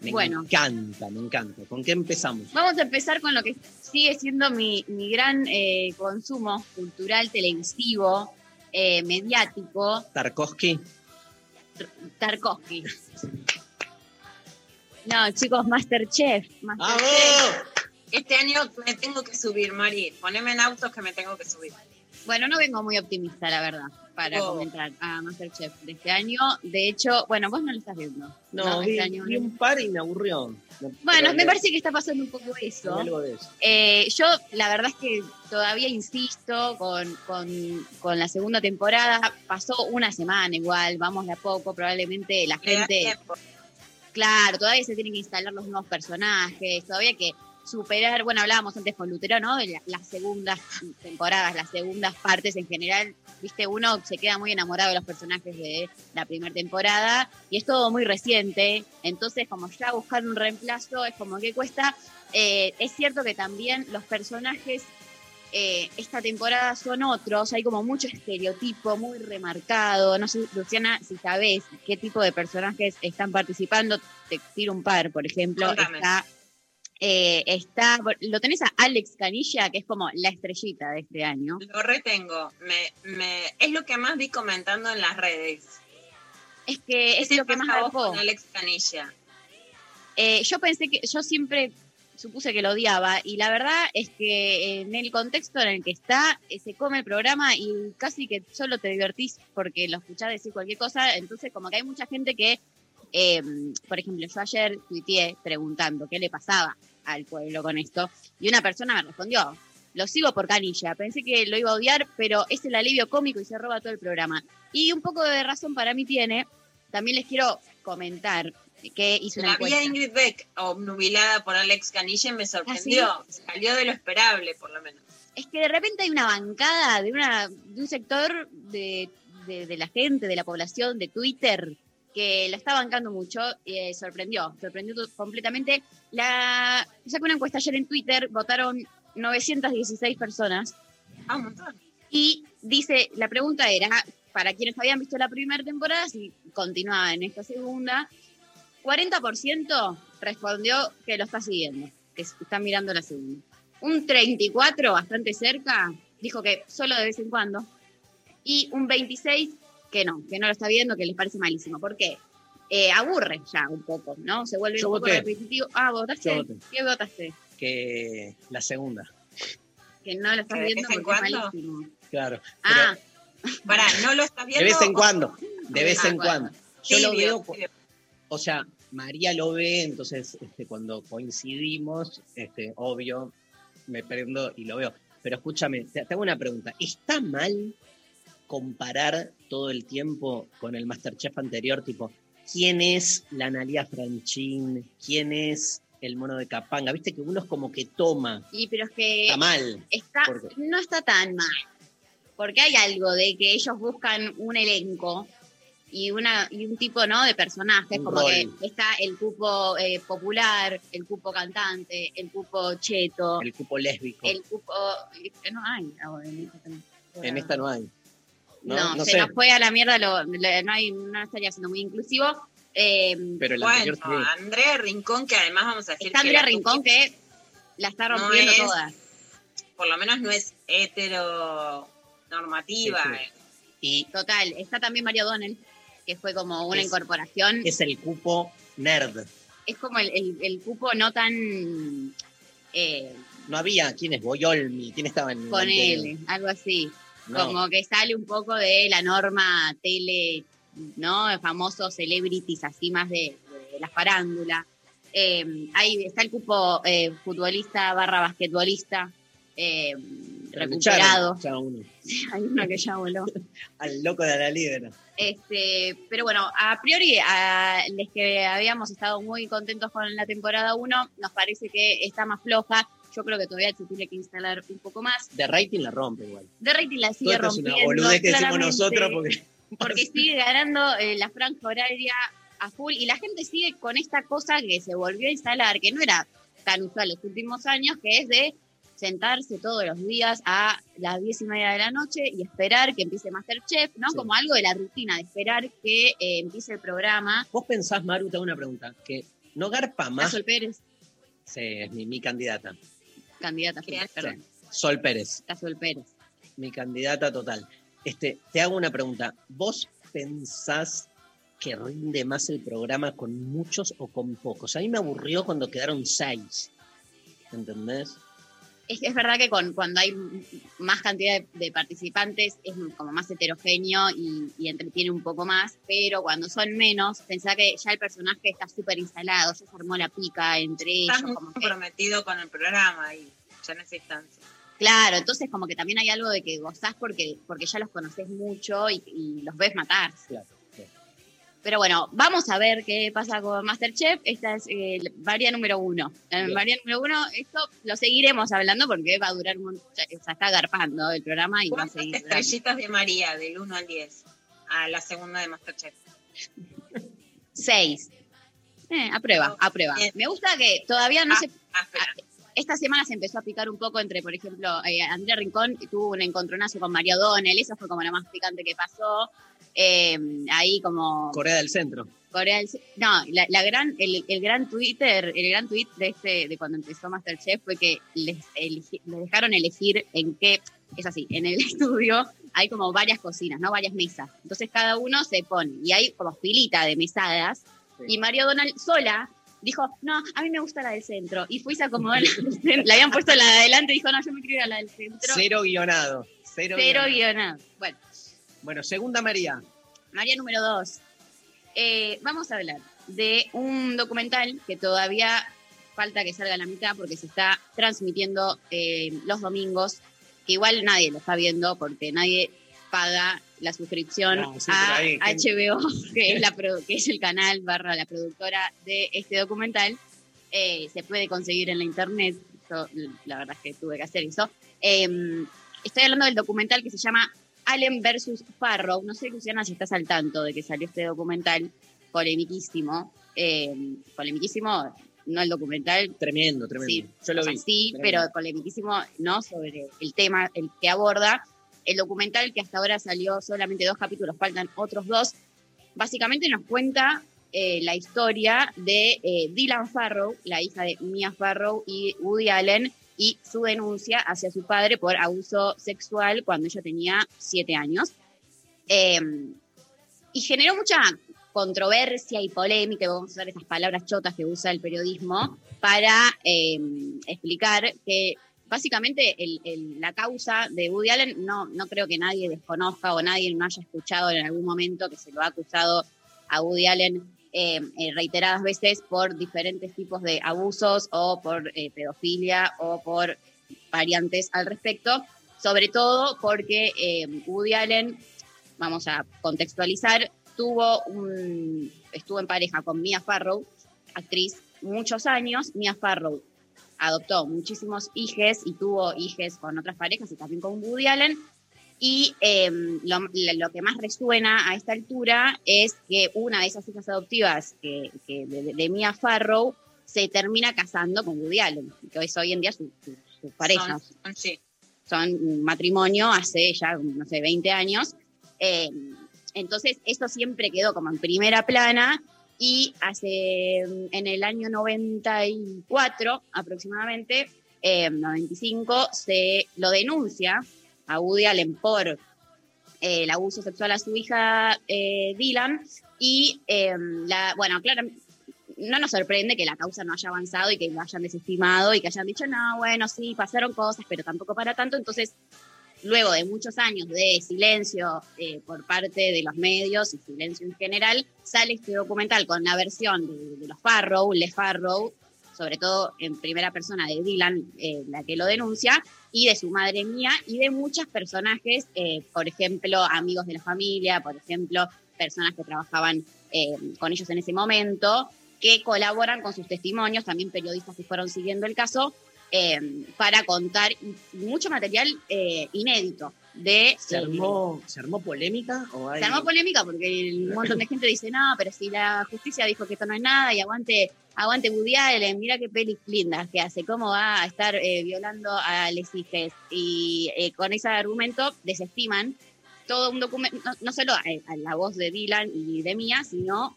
Me Bueno. encanta, me encanta. ¿Con qué empezamos? Vamos a empezar con lo que sigue siendo mi, mi gran eh, consumo cultural, televisivo, eh, mediático, Tarkovsky. Tarkovsky. No, chicos, Masterchef. Masterchef. Este año me tengo que subir, Mari. Poneme en autos que me tengo que subir. Bueno, no vengo muy optimista, la verdad, para Oh. comentar a Masterchef de este año. De hecho, bueno, vos no lo estás viendo. No, vi, Este año vi un par y me aburrió. Bueno, me parece que está pasando un poco eso. Hay algo de eso. Eh, yo la verdad es que todavía insisto con, con- con la segunda temporada. Pasó una semana igual, vamos de a poco. Probablemente la Le gente. Claro, todavía se tienen que instalar los nuevos personajes, todavía que superar. Bueno, hablábamos antes con Lutero, ¿no? De la- las segundas temporadas, las segundas partes en general. Viste, uno se queda muy enamorado de los personajes de la primera temporada y es todo muy reciente. Entonces, como ya buscar un reemplazo es como que cuesta. Eh, es cierto que también los personajes eh, esta temporada son otros, hay como mucho estereotipo muy remarcado. No sé, Luciana, si sabés qué tipo de personajes están participando, te tiro un par, por ejemplo. Contame. Está, eh, está, lo tenés a Alex Canilla, que es como la estrellita de este año. Lo retengo. Me, me, es lo que más vi comentando en las redes. Es que es ¿Qué te lo que más marcó. con Alex Canilla. Eh, yo pensé que, yo siempre supuse que lo odiaba y la verdad es que en el contexto en el que está, eh, se come el programa y casi que solo te divertís porque lo escuchás decir cualquier cosa, entonces como que hay mucha gente que, eh, por ejemplo, yo ayer tuiteé preguntando qué le pasaba al pueblo con esto y una persona me respondió, lo sigo por canilla, pensé que lo iba a odiar, pero es el alivio cómico y se roba todo el programa. Y un poco de razón para mí tiene, también les quiero comentar que hice una La encuesta. Ingrid Beck obnubilada por Alex Canilla y me sorprendió. Salió de lo esperable, por lo menos. es que de repente hay una bancada de, una, de un sector de, de- de la gente, de la población, de Twitter, que la está bancando mucho y eh, sorprendió, sorprendió completamente. La, saqué una encuesta ayer en Twitter, votaron 916 personas Ah, un montón. y dice, la pregunta era, para quienes habían visto la primera temporada, si continuaba en esta segunda, 40% respondió que lo está siguiendo, que está mirando la segunda. Un 34, bastante cerca, dijo que solo de vez en cuando. Y un 26 que no, que no lo está viendo, que les parece malísimo. ¿Por qué? Eh, aburre ya un poco, ¿no? Se vuelve Yo un poco repetitivo. Ah, ¿votaste? ¿Qué votaste? Que la segunda. Que no lo estás ¿Que de viendo vez en porque es cuando? malísimo. Claro. Ah, Pará, ¿no lo estás De viendo? vez en cuando. De vez Ah, en cuando. Yo lo veo. O sea, María lo ve, entonces este, cuando coincidimos, este, obvio, me prendo y lo veo. Pero escúchame, te hago una pregunta. ¿Está mal comparar todo el tiempo con el Masterchef anterior? Tipo, ¿quién es la Analia Franchín? ¿Quién es el mono de Capanga? Viste que uno es como que toma. y pero es que Está mal. no está tan mal. porque hay algo de que ellos buscan un elenco y una y un tipo no de personajes Un como rol. que está el cupo eh, popular el cupo cantante el cupo cheto El cupo lésbico. el cupo eh, no hay ahora en esta. En esta no hay. No, no, no se sé. nos fue a la mierda lo- lo- no hay no estaría siendo muy inclusivo Eh, Pero el Bueno, anterior sí. Andrea Rincón, que además vamos a decir está que Andrea Rincón que la está no rompiendo es- toda por lo menos no es heteronormativa. Sí, sí. Y total está también Mario Donnell que fue como una Es- incorporación es el cupo nerd. es como el, el- el cupo no tan eh, No había. ¿Quién es? Boyolmi. ¿Quién estaba en con él, algo así. No. Como que sale un poco de la norma tele, ¿no? Famosos celebrities, así más de, de la farándula. Eh, ahí está el cupo eh, futbolista barra basquetbolista eh, recuperado. Echaron ya uno. Hay uno que ya voló. Al loco de la libera. Este, pero bueno, a priori, a los que habíamos estado muy contentos con la temporada 1, nos parece que está más floja. Yo creo que todavía se tiene que instalar un poco más. De rating la rompe igual. De rating la Todo sigue esto es una rompiendo. boludez que decimos nosotros porque porque sigue ganando eh, la franja horaria a full y la gente sigue con esta cosa que se volvió a instalar, que no era tan usual los últimos años, que es de sentarse todos los días a las diez y media de la noche y esperar que empiece Masterchef, ¿no? Sí. Como algo de la rutina, de esperar que eh, empiece el programa. vos pensás, Maru, te hago una pregunta, que no garpa más. Sol Pérez, Sí, es mi, mi candidata. Candidata, ¿Quién? perdón, Sol Pérez, está Sol Pérez. mi candidata total. Este, te hago una pregunta. ¿Vos pensás que rinde más el programa con muchos o con pocos? A mí me aburrió cuando quedaron seis. ¿Entendés? Es, es verdad que con, cuando hay más cantidad de, de participantes es como más heterogéneo y, y entretiene un poco más, pero cuando son menos, pensá que ya el personaje está súper instalado, ya se armó la pica entre ellos. Muy como que- comprometido con el programa y ya en esa instancia. claro, entonces como que también hay algo de que gozás porque, porque ya los conoces mucho y, y los ves matar. Claro, claro. Pero bueno, vamos a ver qué pasa con Masterchef. Esta es eh, María número uno. La Bien. María número uno, esto lo seguiremos hablando porque va a durar un montón. O sea, está garpando el programa y va a ¿Cuántas seguir. estrellitas de María del 1 al 10 a la segunda de Masterchef? Seis. Eh, a prueba, a prueba. Bien. Me gusta que todavía no Ah, se. ah, espera. Esta semana se empezó a picar un poco entre, por ejemplo, eh, Andrea Rincón tuvo un encontronazo con María O'Donnell, eso fue como lo más picante que pasó. Eh, ahí como Corea del Centro. Corea del No, la, la gran, el, el gran Twitter, el gran tweet de este, de cuando empezó Masterchef fue que les, elegi- les dejaron elegir en qué, es así, en el estudio hay como varias cocinas, ¿no? Varias mesas. Entonces cada uno se pone, y hay como filita de mesadas, y María Donald sola dijo, no, a mí me gusta la del centro. Y y se acomodó la del centro. Le habían puesto la de adelante y dijo, no, yo me quiero ir a la del centro. Cero guionado. Cero, Cero guionado. guionado. Bueno, Bueno, segunda María. María número dos. Eh, vamos a hablar de un documental que todavía falta que salga a la mitad porque se está transmitiendo eh, los domingos, que igual nadie lo está viendo porque nadie paga la suscripción No, sí, a ahí, HBO, que es, la, produ- que es el canal barra la productora de este documental. Eh, se puede conseguir en la internet. Yo, la verdad es que tuve que hacer eso. Eh, estoy hablando del documental que se llama Allen versus Farrow. No sé, Luciana, si estás al tanto de que salió este documental polemiquísimo. Eh, polemiquísimo, no el documental. Tremendo, tremendo. Sí, Yo lo o sea, vi. sí, Tremendo. pero polemiquísimo, ¿no? Sobre el tema, el que aborda. El documental que hasta ahora salió solamente dos capítulos, faltan otros dos. Básicamente nos cuenta eh, la historia de eh, Dylan Farrow, la hija de Mia Farrow y Woody Allen, y su denuncia hacia su padre por abuso sexual cuando ella tenía siete años. Eh, y generó mucha controversia y polémica, vamos a usar esas palabras chotas que usa el periodismo, para eh, explicar que básicamente la causa de Woody Allen no, no creo que nadie desconozca o nadie no haya escuchado en algún momento que se lo ha acusado a Woody Allen eh, eh, reiteradas veces por diferentes tipos de abusos o por eh, pedofilia o por variantes al respecto, sobre todo porque Woody Allen, vamos a contextualizar, tuvo un, estuvo en pareja con Mia Farrow, actriz, muchos años. Mia Farrow adoptó muchísimos hijes y tuvo hijes con otras parejas y también con Woody Allen. Y eh, lo, lo que más resuena a esta altura es que una de esas hijas adoptivas que, que de, de Mia Farrow se termina casando con Woody Allen, que es hoy en día su, su- su pareja. Son- son- sí. Son un matrimonio hace ya, no sé, 20 años. Eh, entonces, eso siempre quedó como en primera plana y hace, en el año 94 aproximadamente, eh, 95, se lo denuncia a Woody Allen por eh, el abuso sexual a su hija eh, Dylan y, eh, la, bueno, claro, no nos sorprende que la causa no haya avanzado y que lo hayan desestimado y que hayan dicho, no, bueno, sí, pasaron cosas, pero tampoco para tanto. Entonces, luego de muchos años de silencio eh, por parte de los medios y silencio en general, sale este documental con la versión de, de los Farrow, Les Farrow, sobre todo en primera persona de Dylan, eh, la que lo denuncia, y de su madre mía, y de muchos personajes, eh, por ejemplo, amigos de la familia, por ejemplo, personas que trabajaban eh, con ellos en ese momento, que colaboran con sus testimonios, también periodistas que fueron siguiendo el caso, para contar mucho material inédito de... ¿Se armó, ¿Se armó polémica? O hay... Se armó polémica porque un montón de gente dice, no, pero si la justicia dijo que esto no es nada y aguante, aguante Woody Allen, mira qué pelis lindas que hace, cómo va a estar eh, violando a les hijes. Y eh, con ese argumento desestiman todo un documento, no, no solo a, a la voz de Dylan y de Mía, sino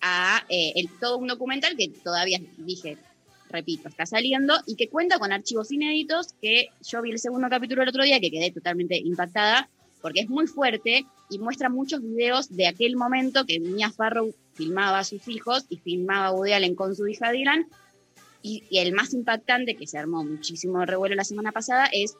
a eh, el- todo un documental que todavía dije, repito, está saliendo y que cuenta con archivos inéditos que yo vi el segundo capítulo el otro día que quedé totalmente impactada porque es muy fuerte y muestra muchos videos de aquel momento que Mia Farrow filmaba a sus hijos y filmaba a Woody Allen con su hija Dylan. Y, el más impactante que se armó muchísimo revuelo la semana pasada es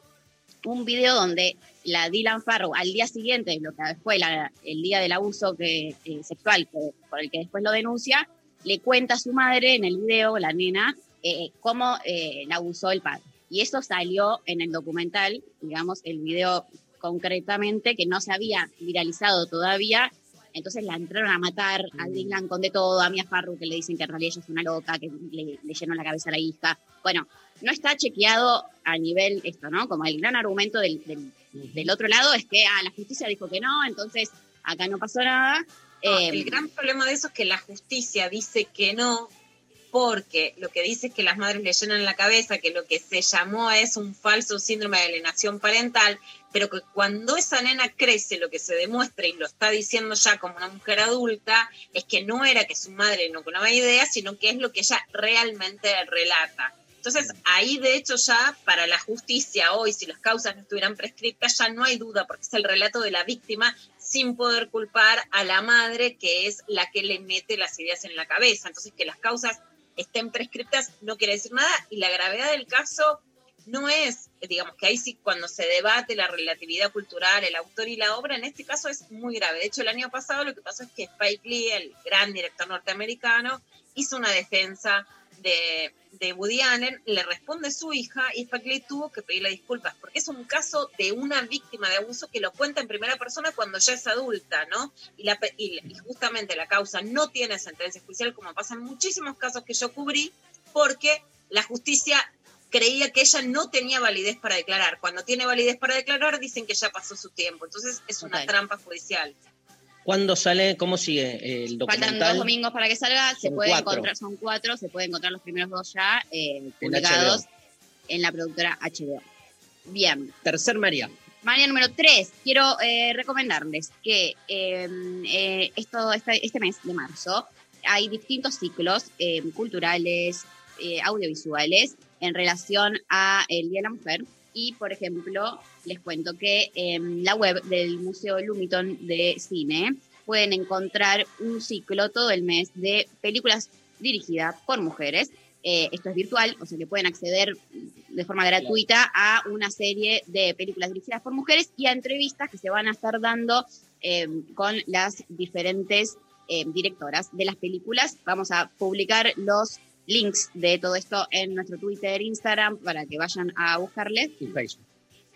un video donde la Dylan Farrow al día siguiente lo que fue el día del abuso que, eh, sexual por el que después lo denuncia, le cuenta a su madre en el video, la nena, eh, cómo eh, la abusó el padre. Y eso salió en el documental, digamos, el video concretamente, que no se había viralizado todavía. Entonces la entraron a matar a Dylan con de todo, a Mia Farrow, que le dicen que en realidad ella es una loca, que le, le llenó la cabeza a la hija. Bueno, no está chequeado a nivel esto, ¿no? Como el gran argumento del, del- del otro lado es que ah, la justicia dijo que no, entonces acá no pasó nada. No, Eh, el gran problema de eso es que la justicia dice que no, porque lo que dice es que las madres le llenan la cabeza, que lo que se llamó es un falso síndrome de alienación parental, pero que cuando esa nena crece, lo que se demuestra, y lo está diciendo ya como una mujer adulta, es que no era que su madre no tenía idea, sino que es lo que ella realmente relata. Entonces, ahí de hecho ya para la justicia hoy, si las causas no estuvieran prescriptas, ya no hay duda, porque es el relato de la víctima sin poder culpar a la madre, que es la que le mete las ideas en la cabeza. Entonces, que las causas estén prescriptas no quiere decir nada, y la gravedad del caso no es, digamos que ahí sí cuando se debate la relatividad cultural, el autor y la obra, en este caso es muy grave. De hecho, el año pasado lo que pasó es que Spike Lee, el gran director norteamericano, hizo una defensa de, de Woody Allen, le responde su hija y Spike Lee tuvo que pedirle disculpas, porque es un caso de una víctima de abuso que lo cuenta en primera persona cuando ya es adulta, ¿no? Y, la, y, y justamente la causa no tiene sentencia judicial, como pasa en muchísimos casos que yo cubrí, porque la justicia creía que ella no tenía validez para declarar. Cuando tiene validez para declarar, dicen que ya pasó su tiempo. Entonces es una trampa judicial. ¿Cuándo sale? ¿Cómo sigue el Faltan documental? dos domingos para que salga, se Son puede cuatro. encontrar, son cuatro, se puede encontrar los primeros dos ya eh, publicados en la productora HBO. Bien, Tercer María. María número tres, quiero eh, recomendarles que eh, eh, esto, este, este mes de marzo hay distintos ciclos eh, culturales, audiovisuales en relación a el Día de la Mujer. Y, por ejemplo, les cuento que en la web del Museo Lumiton de Cine pueden encontrar un ciclo todo el mes de películas dirigidas por mujeres. Eh, esto es virtual, o sea que pueden acceder de forma gratuita a una serie de películas dirigidas por mujeres y a entrevistas que se van a estar dando eh, con las diferentes eh, directoras de las películas. Vamos a publicar los links de todo esto en nuestro Twitter, Instagram, para que vayan a buscarles. Y Facebook.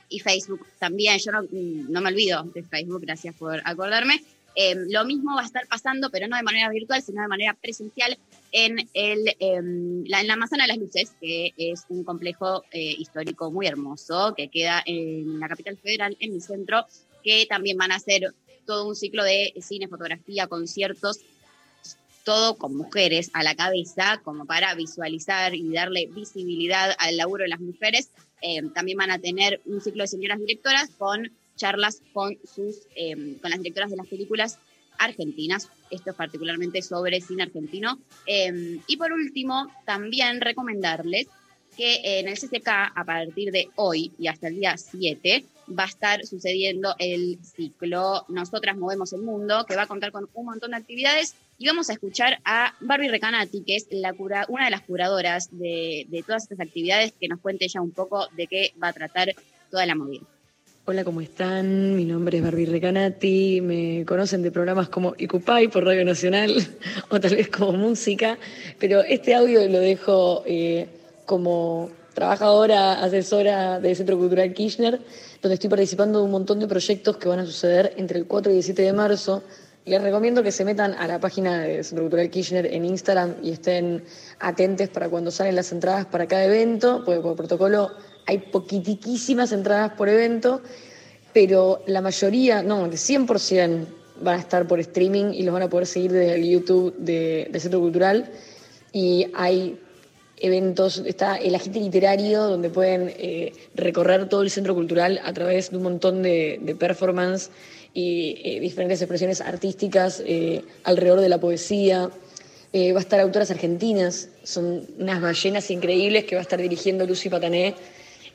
Y Facebook también, yo no, no me olvido de Facebook, gracias por acordarme. Eh, lo mismo va a estar pasando, pero no de manera virtual, sino de manera presencial en, el, em, la, en la Manzana de las Luces, que es un complejo eh, histórico muy hermoso, que queda en la capital federal, en el centro, que también van a hacer todo un ciclo de cine, fotografía, conciertos, todo con mujeres a la cabeza, como para visualizar y darle visibilidad al laburo de las mujeres. Eh, también van a tener un ciclo de señoras directoras con charlas con, sus, eh, con las directoras de las películas argentinas, esto es particularmente sobre cine argentino. Eh, y por último, también recomendarles que en el CCK, a partir de hoy y hasta el día 7, va a estar sucediendo el ciclo Nosotras Movemos el Mundo, que va a contar con un montón de actividades. Y vamos a escuchar a Barbie Recanati, que es una de las curadoras de, de todas estas actividades, que nos cuente ya un poco de qué va a tratar toda la movida. Hola, ¿cómo están? Mi nombre es Barbie Recanati. Me conocen de programas como Icupay por Radio Nacional o tal vez como música, pero este audio lo dejo eh, como trabajadora, asesora del Centro Cultural Kirchner, donde estoy participando de un montón de proyectos que van a suceder entre el 4 y el 7 de marzo. Les recomiendo que se metan a la página del Centro Cultural Kirchner en Instagram y estén atentos para cuando salen las entradas para cada evento, porque por protocolo hay poquitiquísimas entradas por evento, pero la mayoría, no, el 100% van a estar por streaming y los van a poder seguir desde el YouTube de- del Centro Cultural. Y hay eventos, está el agite literario donde pueden eh, recorrer todo el centro cultural a través de un montón de, de performance y eh, diferentes expresiones artísticas eh, alrededor de la poesía. Eh, va a estar autoras argentinas, son unas ballenas increíbles que va a estar dirigiendo Lucy Patané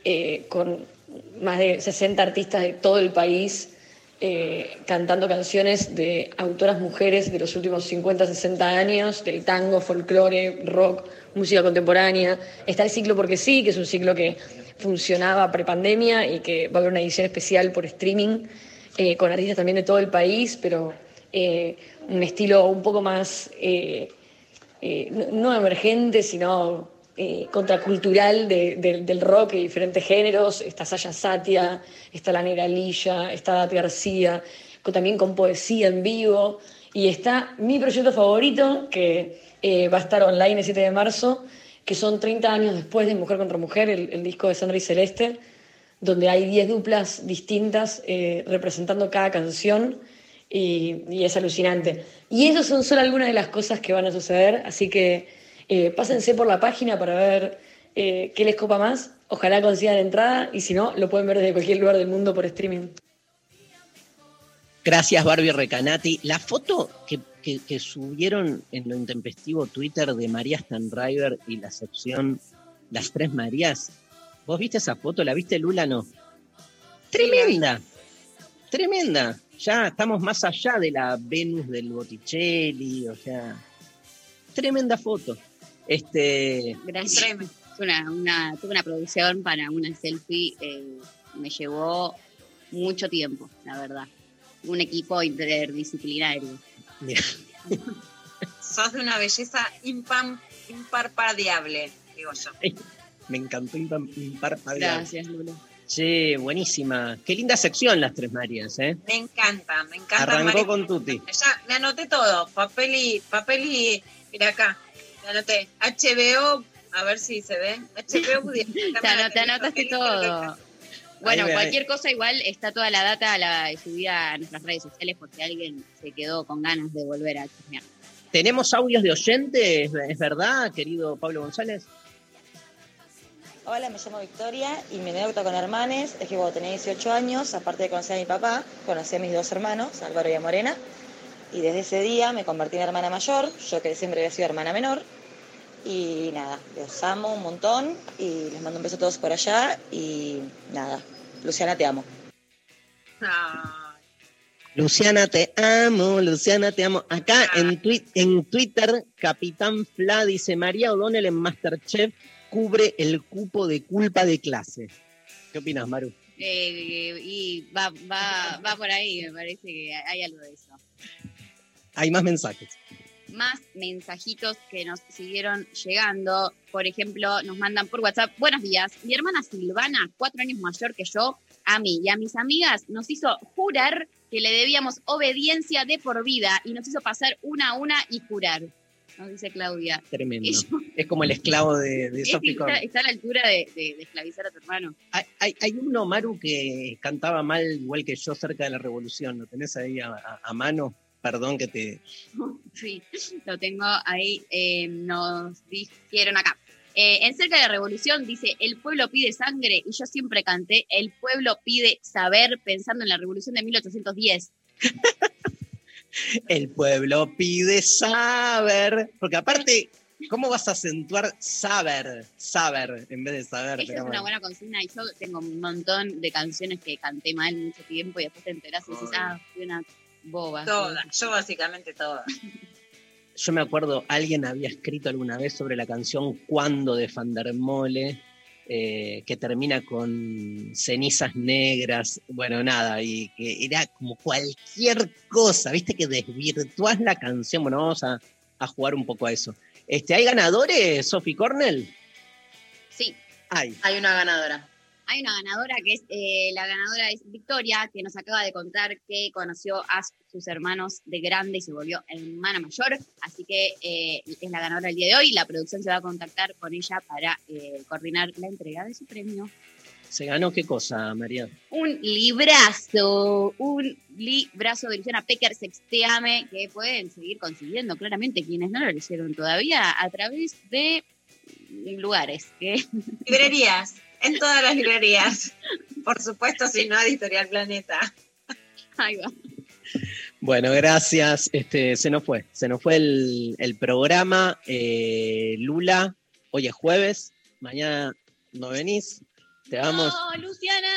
eh, con más de 60 artistas de todo el país eh, cantando canciones de autoras mujeres de los últimos 50, 60 años, del tango, folclore, rock, música contemporánea. Está el ciclo Porque sí, que es un ciclo que funcionaba prepandemia y que va a haber una edición especial por streaming eh, con artistas también de todo el país, pero eh, un estilo un poco más, eh, no, emergente, sino contracultural de- del- rock y diferentes géneros. Está Saya Satia, está la Negra Lilla, está Dati García, con- también con poesía en vivo. Y está mi proyecto favorito, que va a estar online el 7 de marzo, que son 30 años después de Mujer contra Mujer, el, el disco de Sandra y Celeste, donde hay 10 duplas distintas eh, representando cada canción y, es alucinante. Y esas son solo algunas de las cosas que van a suceder, así que eh, pásense por la página para ver eh, qué les copa más. Ojalá consigan entrada y si no, lo pueden ver desde cualquier lugar del mundo por streaming. Gracias, Barbie Recanati. La foto que, que- que subieron en lo intempestivo Twitter de María Stanriver y la sección Las Tres Marías, ¿vos viste esa foto? ¿La viste, Lula? No. Tremenda, tremenda. Ya estamos más allá de la Venus del Botticelli, o sea, tremenda foto. Este, Gracias. Tuve una, una, tuve una producción para una selfie, eh, me llevó mucho tiempo, la verdad. Un equipo interdisciplinario. Sos de una belleza impam, imparpadeable, digo yo. Me encantó. Gracias, Lula. Sí, buenísima. Qué linda sección las Tres Marías, ¿eh? Me encanta, me encanta. Arrancó María. con Tuti. Ya, me anoté todo. Papel y, papel y, mira acá, me anoté. HBO, a ver si se ve. HBO, pudiera- Te, ano- te anotaste todo. Bueno, Ahí cualquier cosa igual está toda la data la subida a nuestras redes sociales por si alguien se quedó con ganas de volver a chismear. ¿Tenemos audios de oyentes? ¿Es verdad, querido Pablo González? Hola, me llamo Victoria y mi anécdota con hermanes. Es que cuando tenía 18 años, aparte de conocer a mi papá, conocí a mis dos hermanos, Álvaro y a Morena, y desde ese día me convertí en hermana mayor, yo que siempre había sido hermana menor, y nada, los amo un montón y les mando un beso a todos por allá. Y nada, Luciana te amo. Luciana, te amo, Luciana, te amo. Acá en, twi- en Twitter, Capitán Fla dice, María O'Donnell en Masterchef cubre el cupo de culpa de clase. ¿Qué opinas, Maru? Eh, y va, va, va por ahí, me parece que hay algo de eso. Hay más mensajes. Más mensajitos que nos siguieron llegando. Por ejemplo, nos mandan por WhatsApp, buenos días, mi hermana Silvana, cuatro años mayor que yo, a mí y a mis amigas nos hizo jurar que le debíamos obediencia de por vida y nos hizo pasar una a una y jurar. Nos dice Claudia. Tremendo. Yo- Es como el esclavo de, de Es que está, está a la altura de, de- de esclavizar a tu hermano. Hay, hay, hay uno, Maru, que cantaba mal, igual que yo, cerca de la revolución. ¿Lo tenés ahí a, a- a mano? Perdón que te. Sí, lo tengo ahí. eh, nos dijeron acá. Eh, en cerca de la revolución dice, el pueblo pide sangre, y yo siempre canté, el pueblo pide saber, pensando en la revolución de 1810. El pueblo pide saber. Porque aparte, ¿cómo vas a acentuar saber? Saber en vez de saber. Esa es una bueno. buena consigna y yo tengo un montón de canciones que canté mal mucho tiempo y después te enterás y dices, ah, fui una boba. Todas, yo básicamente todas. Yo me acuerdo, alguien había escrito alguna vez sobre la canción Cuando de Fandermole, eh, que termina con cenizas negras, bueno, nada, y que era como cualquier cosa, viste que desvirtuás la canción. Bueno, vamos a, a jugar un poco a eso. Este, ¿Hay ganadores, Sophie Cornell? Sí, Hay. Hay una ganadora. Hay una ganadora que es, eh, la ganadora es Victoria, que nos acaba de contar que conoció a sus hermanos de grande y se volvió hermana mayor, así que eh, es la ganadora el día de hoy. La producción se va a contactar con ella para eh, coordinar la entrega de su premio. ¿Se ganó qué cosa, María? un librazo, un librazo de Luciana Pecker, Sexteame, que pueden seguir consiguiendo claramente quienes no lo leyeron todavía a través de lugares que Librerías, en todas las librerías. Por supuesto, si no, Editorial Planeta. Ahí va. Bueno, gracias. Este, se nos fue. Se nos fue el, el programa. Eh, Lula, hoy es jueves. Mañana no venís. Te vamos, No, Luciana,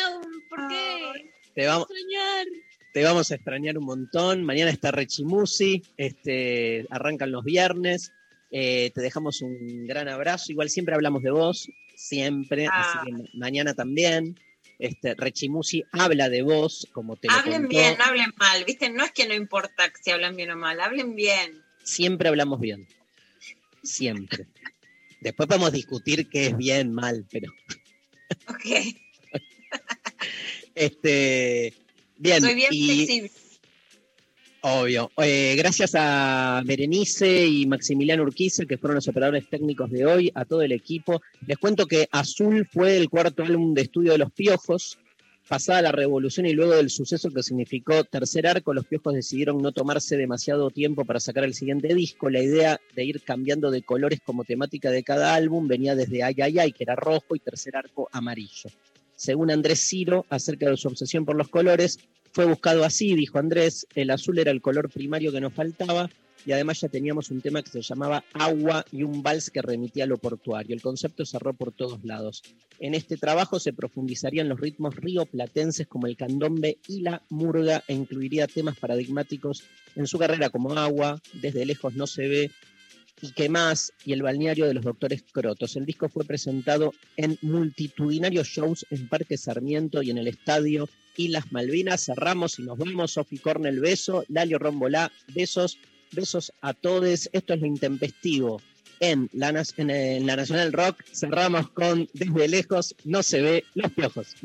¿por qué? te vamos, Extrañar. te vamos a extrañar un montón. Mañana está Rechimusi. Este, arrancan los viernes. Eh, te dejamos un gran abrazo. Igual siempre hablamos de vos. Siempre. Ah. Así que ma- mañana también. Este, Rechimusi habla de vos, como te lo Hablen contó. bien, no hablen mal, ¿viste? No es que no importa si hablan bien o mal, hablen bien. siempre hablamos bien. Siempre. Después podemos discutir qué es bien, mal, pero. Ok. Este. Bien. Soy bien y, flexible. Obvio. Eh, gracias a Berenice y Maximiliano Urquiza, que fueron los operadores técnicos de hoy, a todo el equipo. Les cuento que Azul fue el cuarto álbum de estudio de Los Piojos. Pasada la revolución y luego del suceso que significó tercer arco, los Piojos decidieron no tomarse demasiado tiempo para sacar el siguiente disco. La idea de ir cambiando de colores como temática de cada álbum venía desde Ay Ay Ay, que era rojo, y tercer arco amarillo. Según Andrés Ciro, acerca de su obsesión por los colores, fue buscado así, dijo Andrés, el azul era el color primario que nos faltaba y además ya teníamos un tema que se llamaba Agua y un vals que remitía a lo portuario. El concepto cerró por todos lados. En este trabajo se profundizarían los ritmos rioplatenses como el candombe y la murga e incluiría temas paradigmáticos en su carrera como Agua, Desde lejos no se ve, y qué más, y el balneario de los doctores Crotos. El disco fue presentado en multitudinarios shows en Parque Sarmiento y en el estadio Islas Malvinas. Cerramos y nos vemos. Sofi Cornel, beso. Lalio Rombolá, besos. Besos a todos. Esto es lo intempestivo. En la, en la Nacional Rock cerramos con Desde lejos no se ve los piojos.